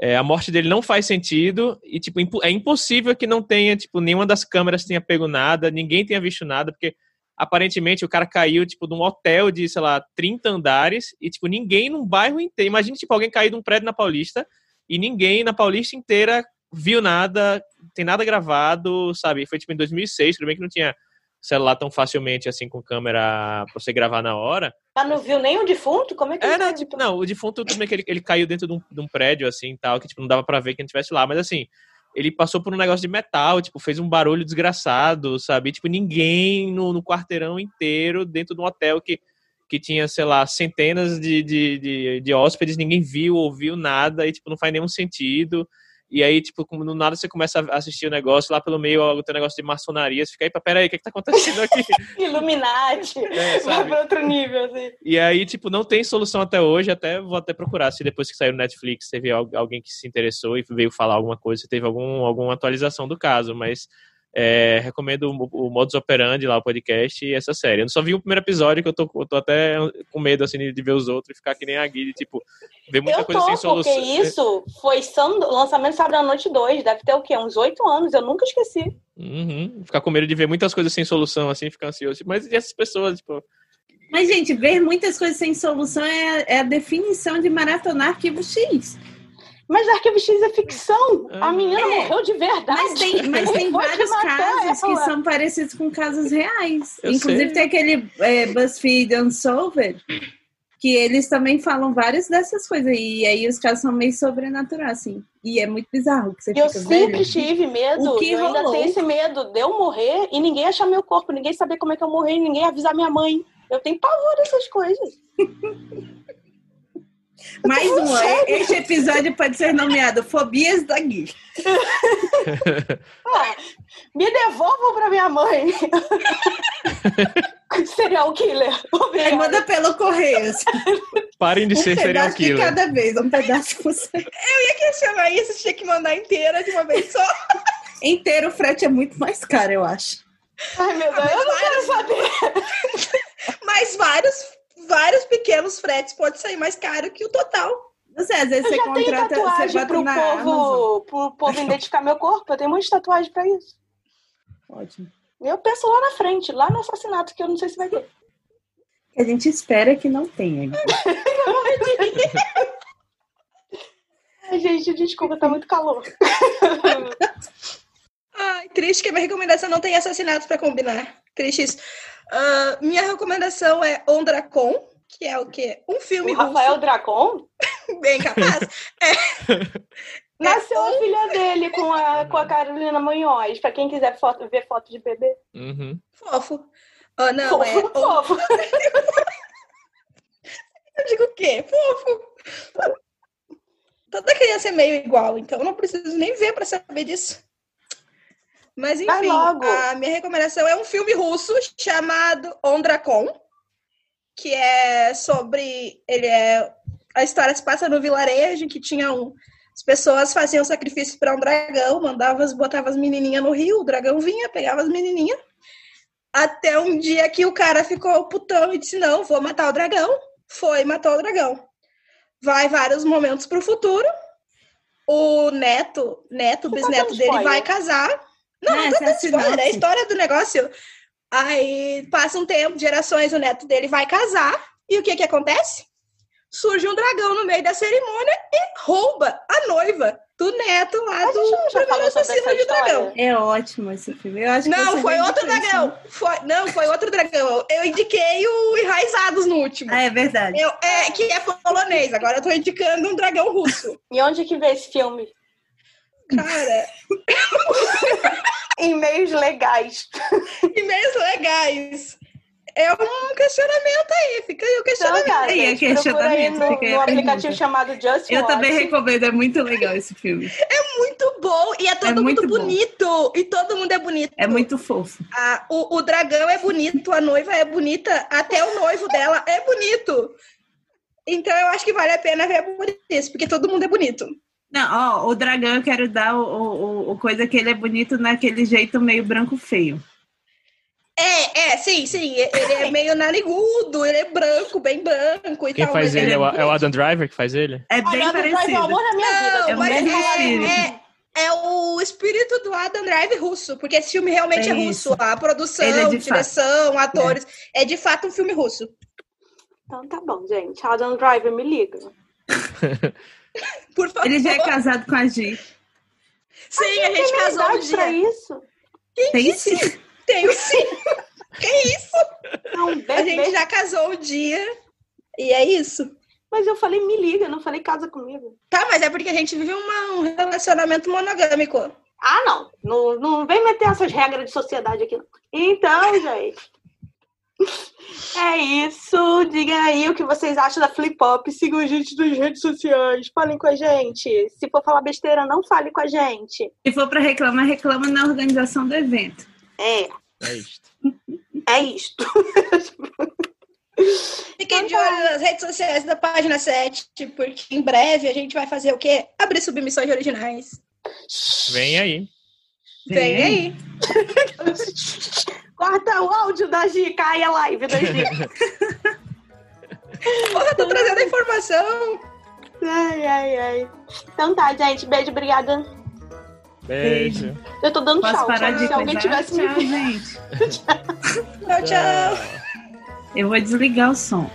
é, a morte dele não faz sentido e, tipo, é impossível que não tenha, tipo, nenhuma das câmeras tenha pego nada, ninguém tenha visto nada, porque aparentemente o cara caiu, tipo, de um hotel de, sei lá, 30 andares e, tipo, ninguém num bairro inteiro. Imagina, tipo, alguém cair de um prédio na Paulista e ninguém na Paulista inteira viu nada, tem nada gravado, sabe? Foi, tipo, em 2006, tudo bem que não tinha celular tão facilmente assim com câmera pra você gravar na hora. Mas não viu nem o defunto? Como é que Era, tipo, não, o defunto também que ele, ele caiu dentro de um, de um prédio assim tal, que tipo, não dava pra ver quem estivesse lá, mas assim, ele passou por um negócio de metal, tipo, fez um barulho desgraçado, sabe? Tipo, ninguém no, no quarteirão inteiro, dentro de um hotel que, que tinha, sei lá, centenas de, de, de, de hóspedes, ninguém viu, ouviu nada, e, tipo, não faz nenhum sentido. E aí, tipo, no nada você começa a assistir o negócio, lá pelo meio o teu negócio de maçonaria, você fica aí, peraí, o que, que tá acontecendo aqui? *laughs* Illuminati, é, vai pra outro nível, assim. E aí, tipo, não tem solução até hoje, até vou até procurar se depois que saiu no Netflix teve alguém que se interessou e veio falar alguma coisa, se teve algum, alguma atualização do caso, mas é, recomendo o, o Modus Operandi lá, o podcast e essa série. Eu só vi o primeiro episódio, que eu tô, eu tô até com medo, assim, de ver os outros e ficar que nem a Guide, tipo, ver muita eu coisa sem solução. porque isso foi lançamento sábado à noite 2, deve ter o quê? Uns oito anos, eu nunca esqueci. Uhum. Ficar com medo de ver muitas coisas sem solução, assim, ficar ansioso. Mas e essas pessoas, tipo... Mas, gente, ver muitas coisas sem solução é, é a definição de maratonar arquivo X. Mas Arquivo X é ficção. A menina é. morreu de verdade. Mas tem, mas tem vários casos que são parecidos com casos reais. Eu Inclusive sei. tem aquele é, BuzzFeed Unsolved, que eles também falam várias dessas coisas. E aí os casos são meio sobrenaturais, assim. E é muito bizarro que você Eu fica, sempre tive medo. O que eu rolou? ainda tenho esse medo de eu morrer e ninguém achar meu corpo, ninguém saber como é que eu morri, ninguém avisar minha mãe. Eu tenho pavor dessas coisas. *laughs* Mais um. Este episódio pode ser nomeado Fobias da Gui. ah, me devolvam para minha mãe. *laughs* serial killer. Aí manda pelo correio. Parem de um ser serial killer. De cada vez, um pedaço por Eu ia questionar isso, tinha que mandar inteira de uma vez só. Inteiro o frete é muito mais caro, eu acho. Ai, meu Deus, eu não quero saber. *laughs* Mas vários vários pequenos fretes pode sair mais caro que o total. Você, às vezes eu você contrata, você bota pro na povo, pro povo identificar meu corpo. Eu tenho muita tatuagem pra isso. Ótimo. Eu penso lá na frente, lá no assassinato, que eu não sei se vai ter. A gente espera que não tenha. *laughs* Ai, gente, desculpa, tá muito calor. *laughs* Triste que a minha recomendação não tem assassinato pra combinar. Triste isso. Uh, minha recomendação é Ondracon, que é o quê? Um filme o Rafael Dracon? *laughs* Bem capaz. é. *laughs* Nasceu é a filha dele com a, com a Carolina Manhões, pra quem quiser foto, ver foto de bebê. Uhum. Fofo. Oh, não, fofo, é... Fofo. *laughs* Eu digo o quê? Fofo. Toda criança é meio igual, então eu não preciso nem ver pra saber disso. Mas enfim, a minha recomendação é um filme russo chamado Ondracon, que é sobre. Ele é. A história se passa no vilarejo que tinha um. As pessoas faziam sacrifício para um dragão, mandavam, botavam as menininhas no rio, o dragão vinha, pegava as menininhas. Até um dia que o cara ficou putão e disse: Não, vou matar o dragão. Foi, matou o dragão. Vai vários momentos para o futuro. O neto, neto, Você bisneto tá dele vai casar não, ah, não é spoiler, é a história do negócio. Aí passa um tempo, gerações, o neto dele vai casar. E o que que acontece? Surge um dragão no meio da cerimônia e rouba a noiva do neto lá do primeiro assassino de dragão. É ótimo esse filme. Eu acho não, foi outro dragão. Foi, não, foi outro dragão. Eu indiquei o Enraizados no último. Ah, é verdade. Eu, é, que é polonês. Agora eu tô indicando um dragão russo. E onde que vê esse filme? Cara. *laughs* em meios legais. em meios legais. É um questionamento aí, fica aí o questionamento. Então, cara, aí, é questionamento. Aí no, no aplicativo chamado Just Eu Watch. também recomendo, é muito legal esse filme. É muito bom e é todo é mundo bonito. Bom. E todo mundo é bonito. É muito fofo. Ah, o, o dragão é bonito, a noiva é bonita, até o noivo dela é bonito. Então eu acho que vale a pena ver por isso, porque todo mundo é bonito. Não, ó, o dragão eu quero dar o, o, o coisa que ele é bonito naquele jeito meio branco feio. É, é, sim, sim. Ele é meio narigudo, ele é branco, bem branco e Quem tal. faz ele? É, é, o Adam Driver que faz ele? É bem Adam parecido. Driver é o amor da minha vida. Não, é o mesmo. É, é, o espírito do Adam Driver russo, porque esse filme realmente é, é russo. A produção, é direção, fato. atores. É. é de fato um filme russo. Então tá bom, gente. Adam Driver, me liga. *laughs* Por favor. Ele já é casado com a Gi. Sim, a, a gente casou um dia. Pra isso? Quem Tem disse? sim. Tenho sim. que isso? Não, a gente já casou o dia e é isso. Mas eu falei me liga, não falei casa comigo. Tá, mas é porque a gente vive uma, um relacionamento monogâmico. Ah, não. não. Não vem meter essas regras de sociedade aqui. Então, *laughs* gente. *laughs* É isso. Digam aí o que vocês acham da Flip Pop. Sigam a gente nas redes sociais. Falem com a gente. Se for falar besteira, não fale com a gente. Se for para reclamar, reclama na organização do evento. É. É isto. *laughs* É isto. *laughs* Fiquem de olho nas redes sociais da página 7, porque em breve a gente vai fazer o quê? Abrir submissões originais. Vem aí. Vem, Vem aí. Corta o áudio da Gica e a live da Gica. *laughs* Porra, tô trazendo a informação. Ai, ai, ai. Então tá, gente. Beijo, obrigada. Beijo. Eu tô dando Posso tchau. Parar tchau. de Se alguém coisar? tivesse me tchau, gente. *laughs* tchau, tchau. Eu vou desligar o som.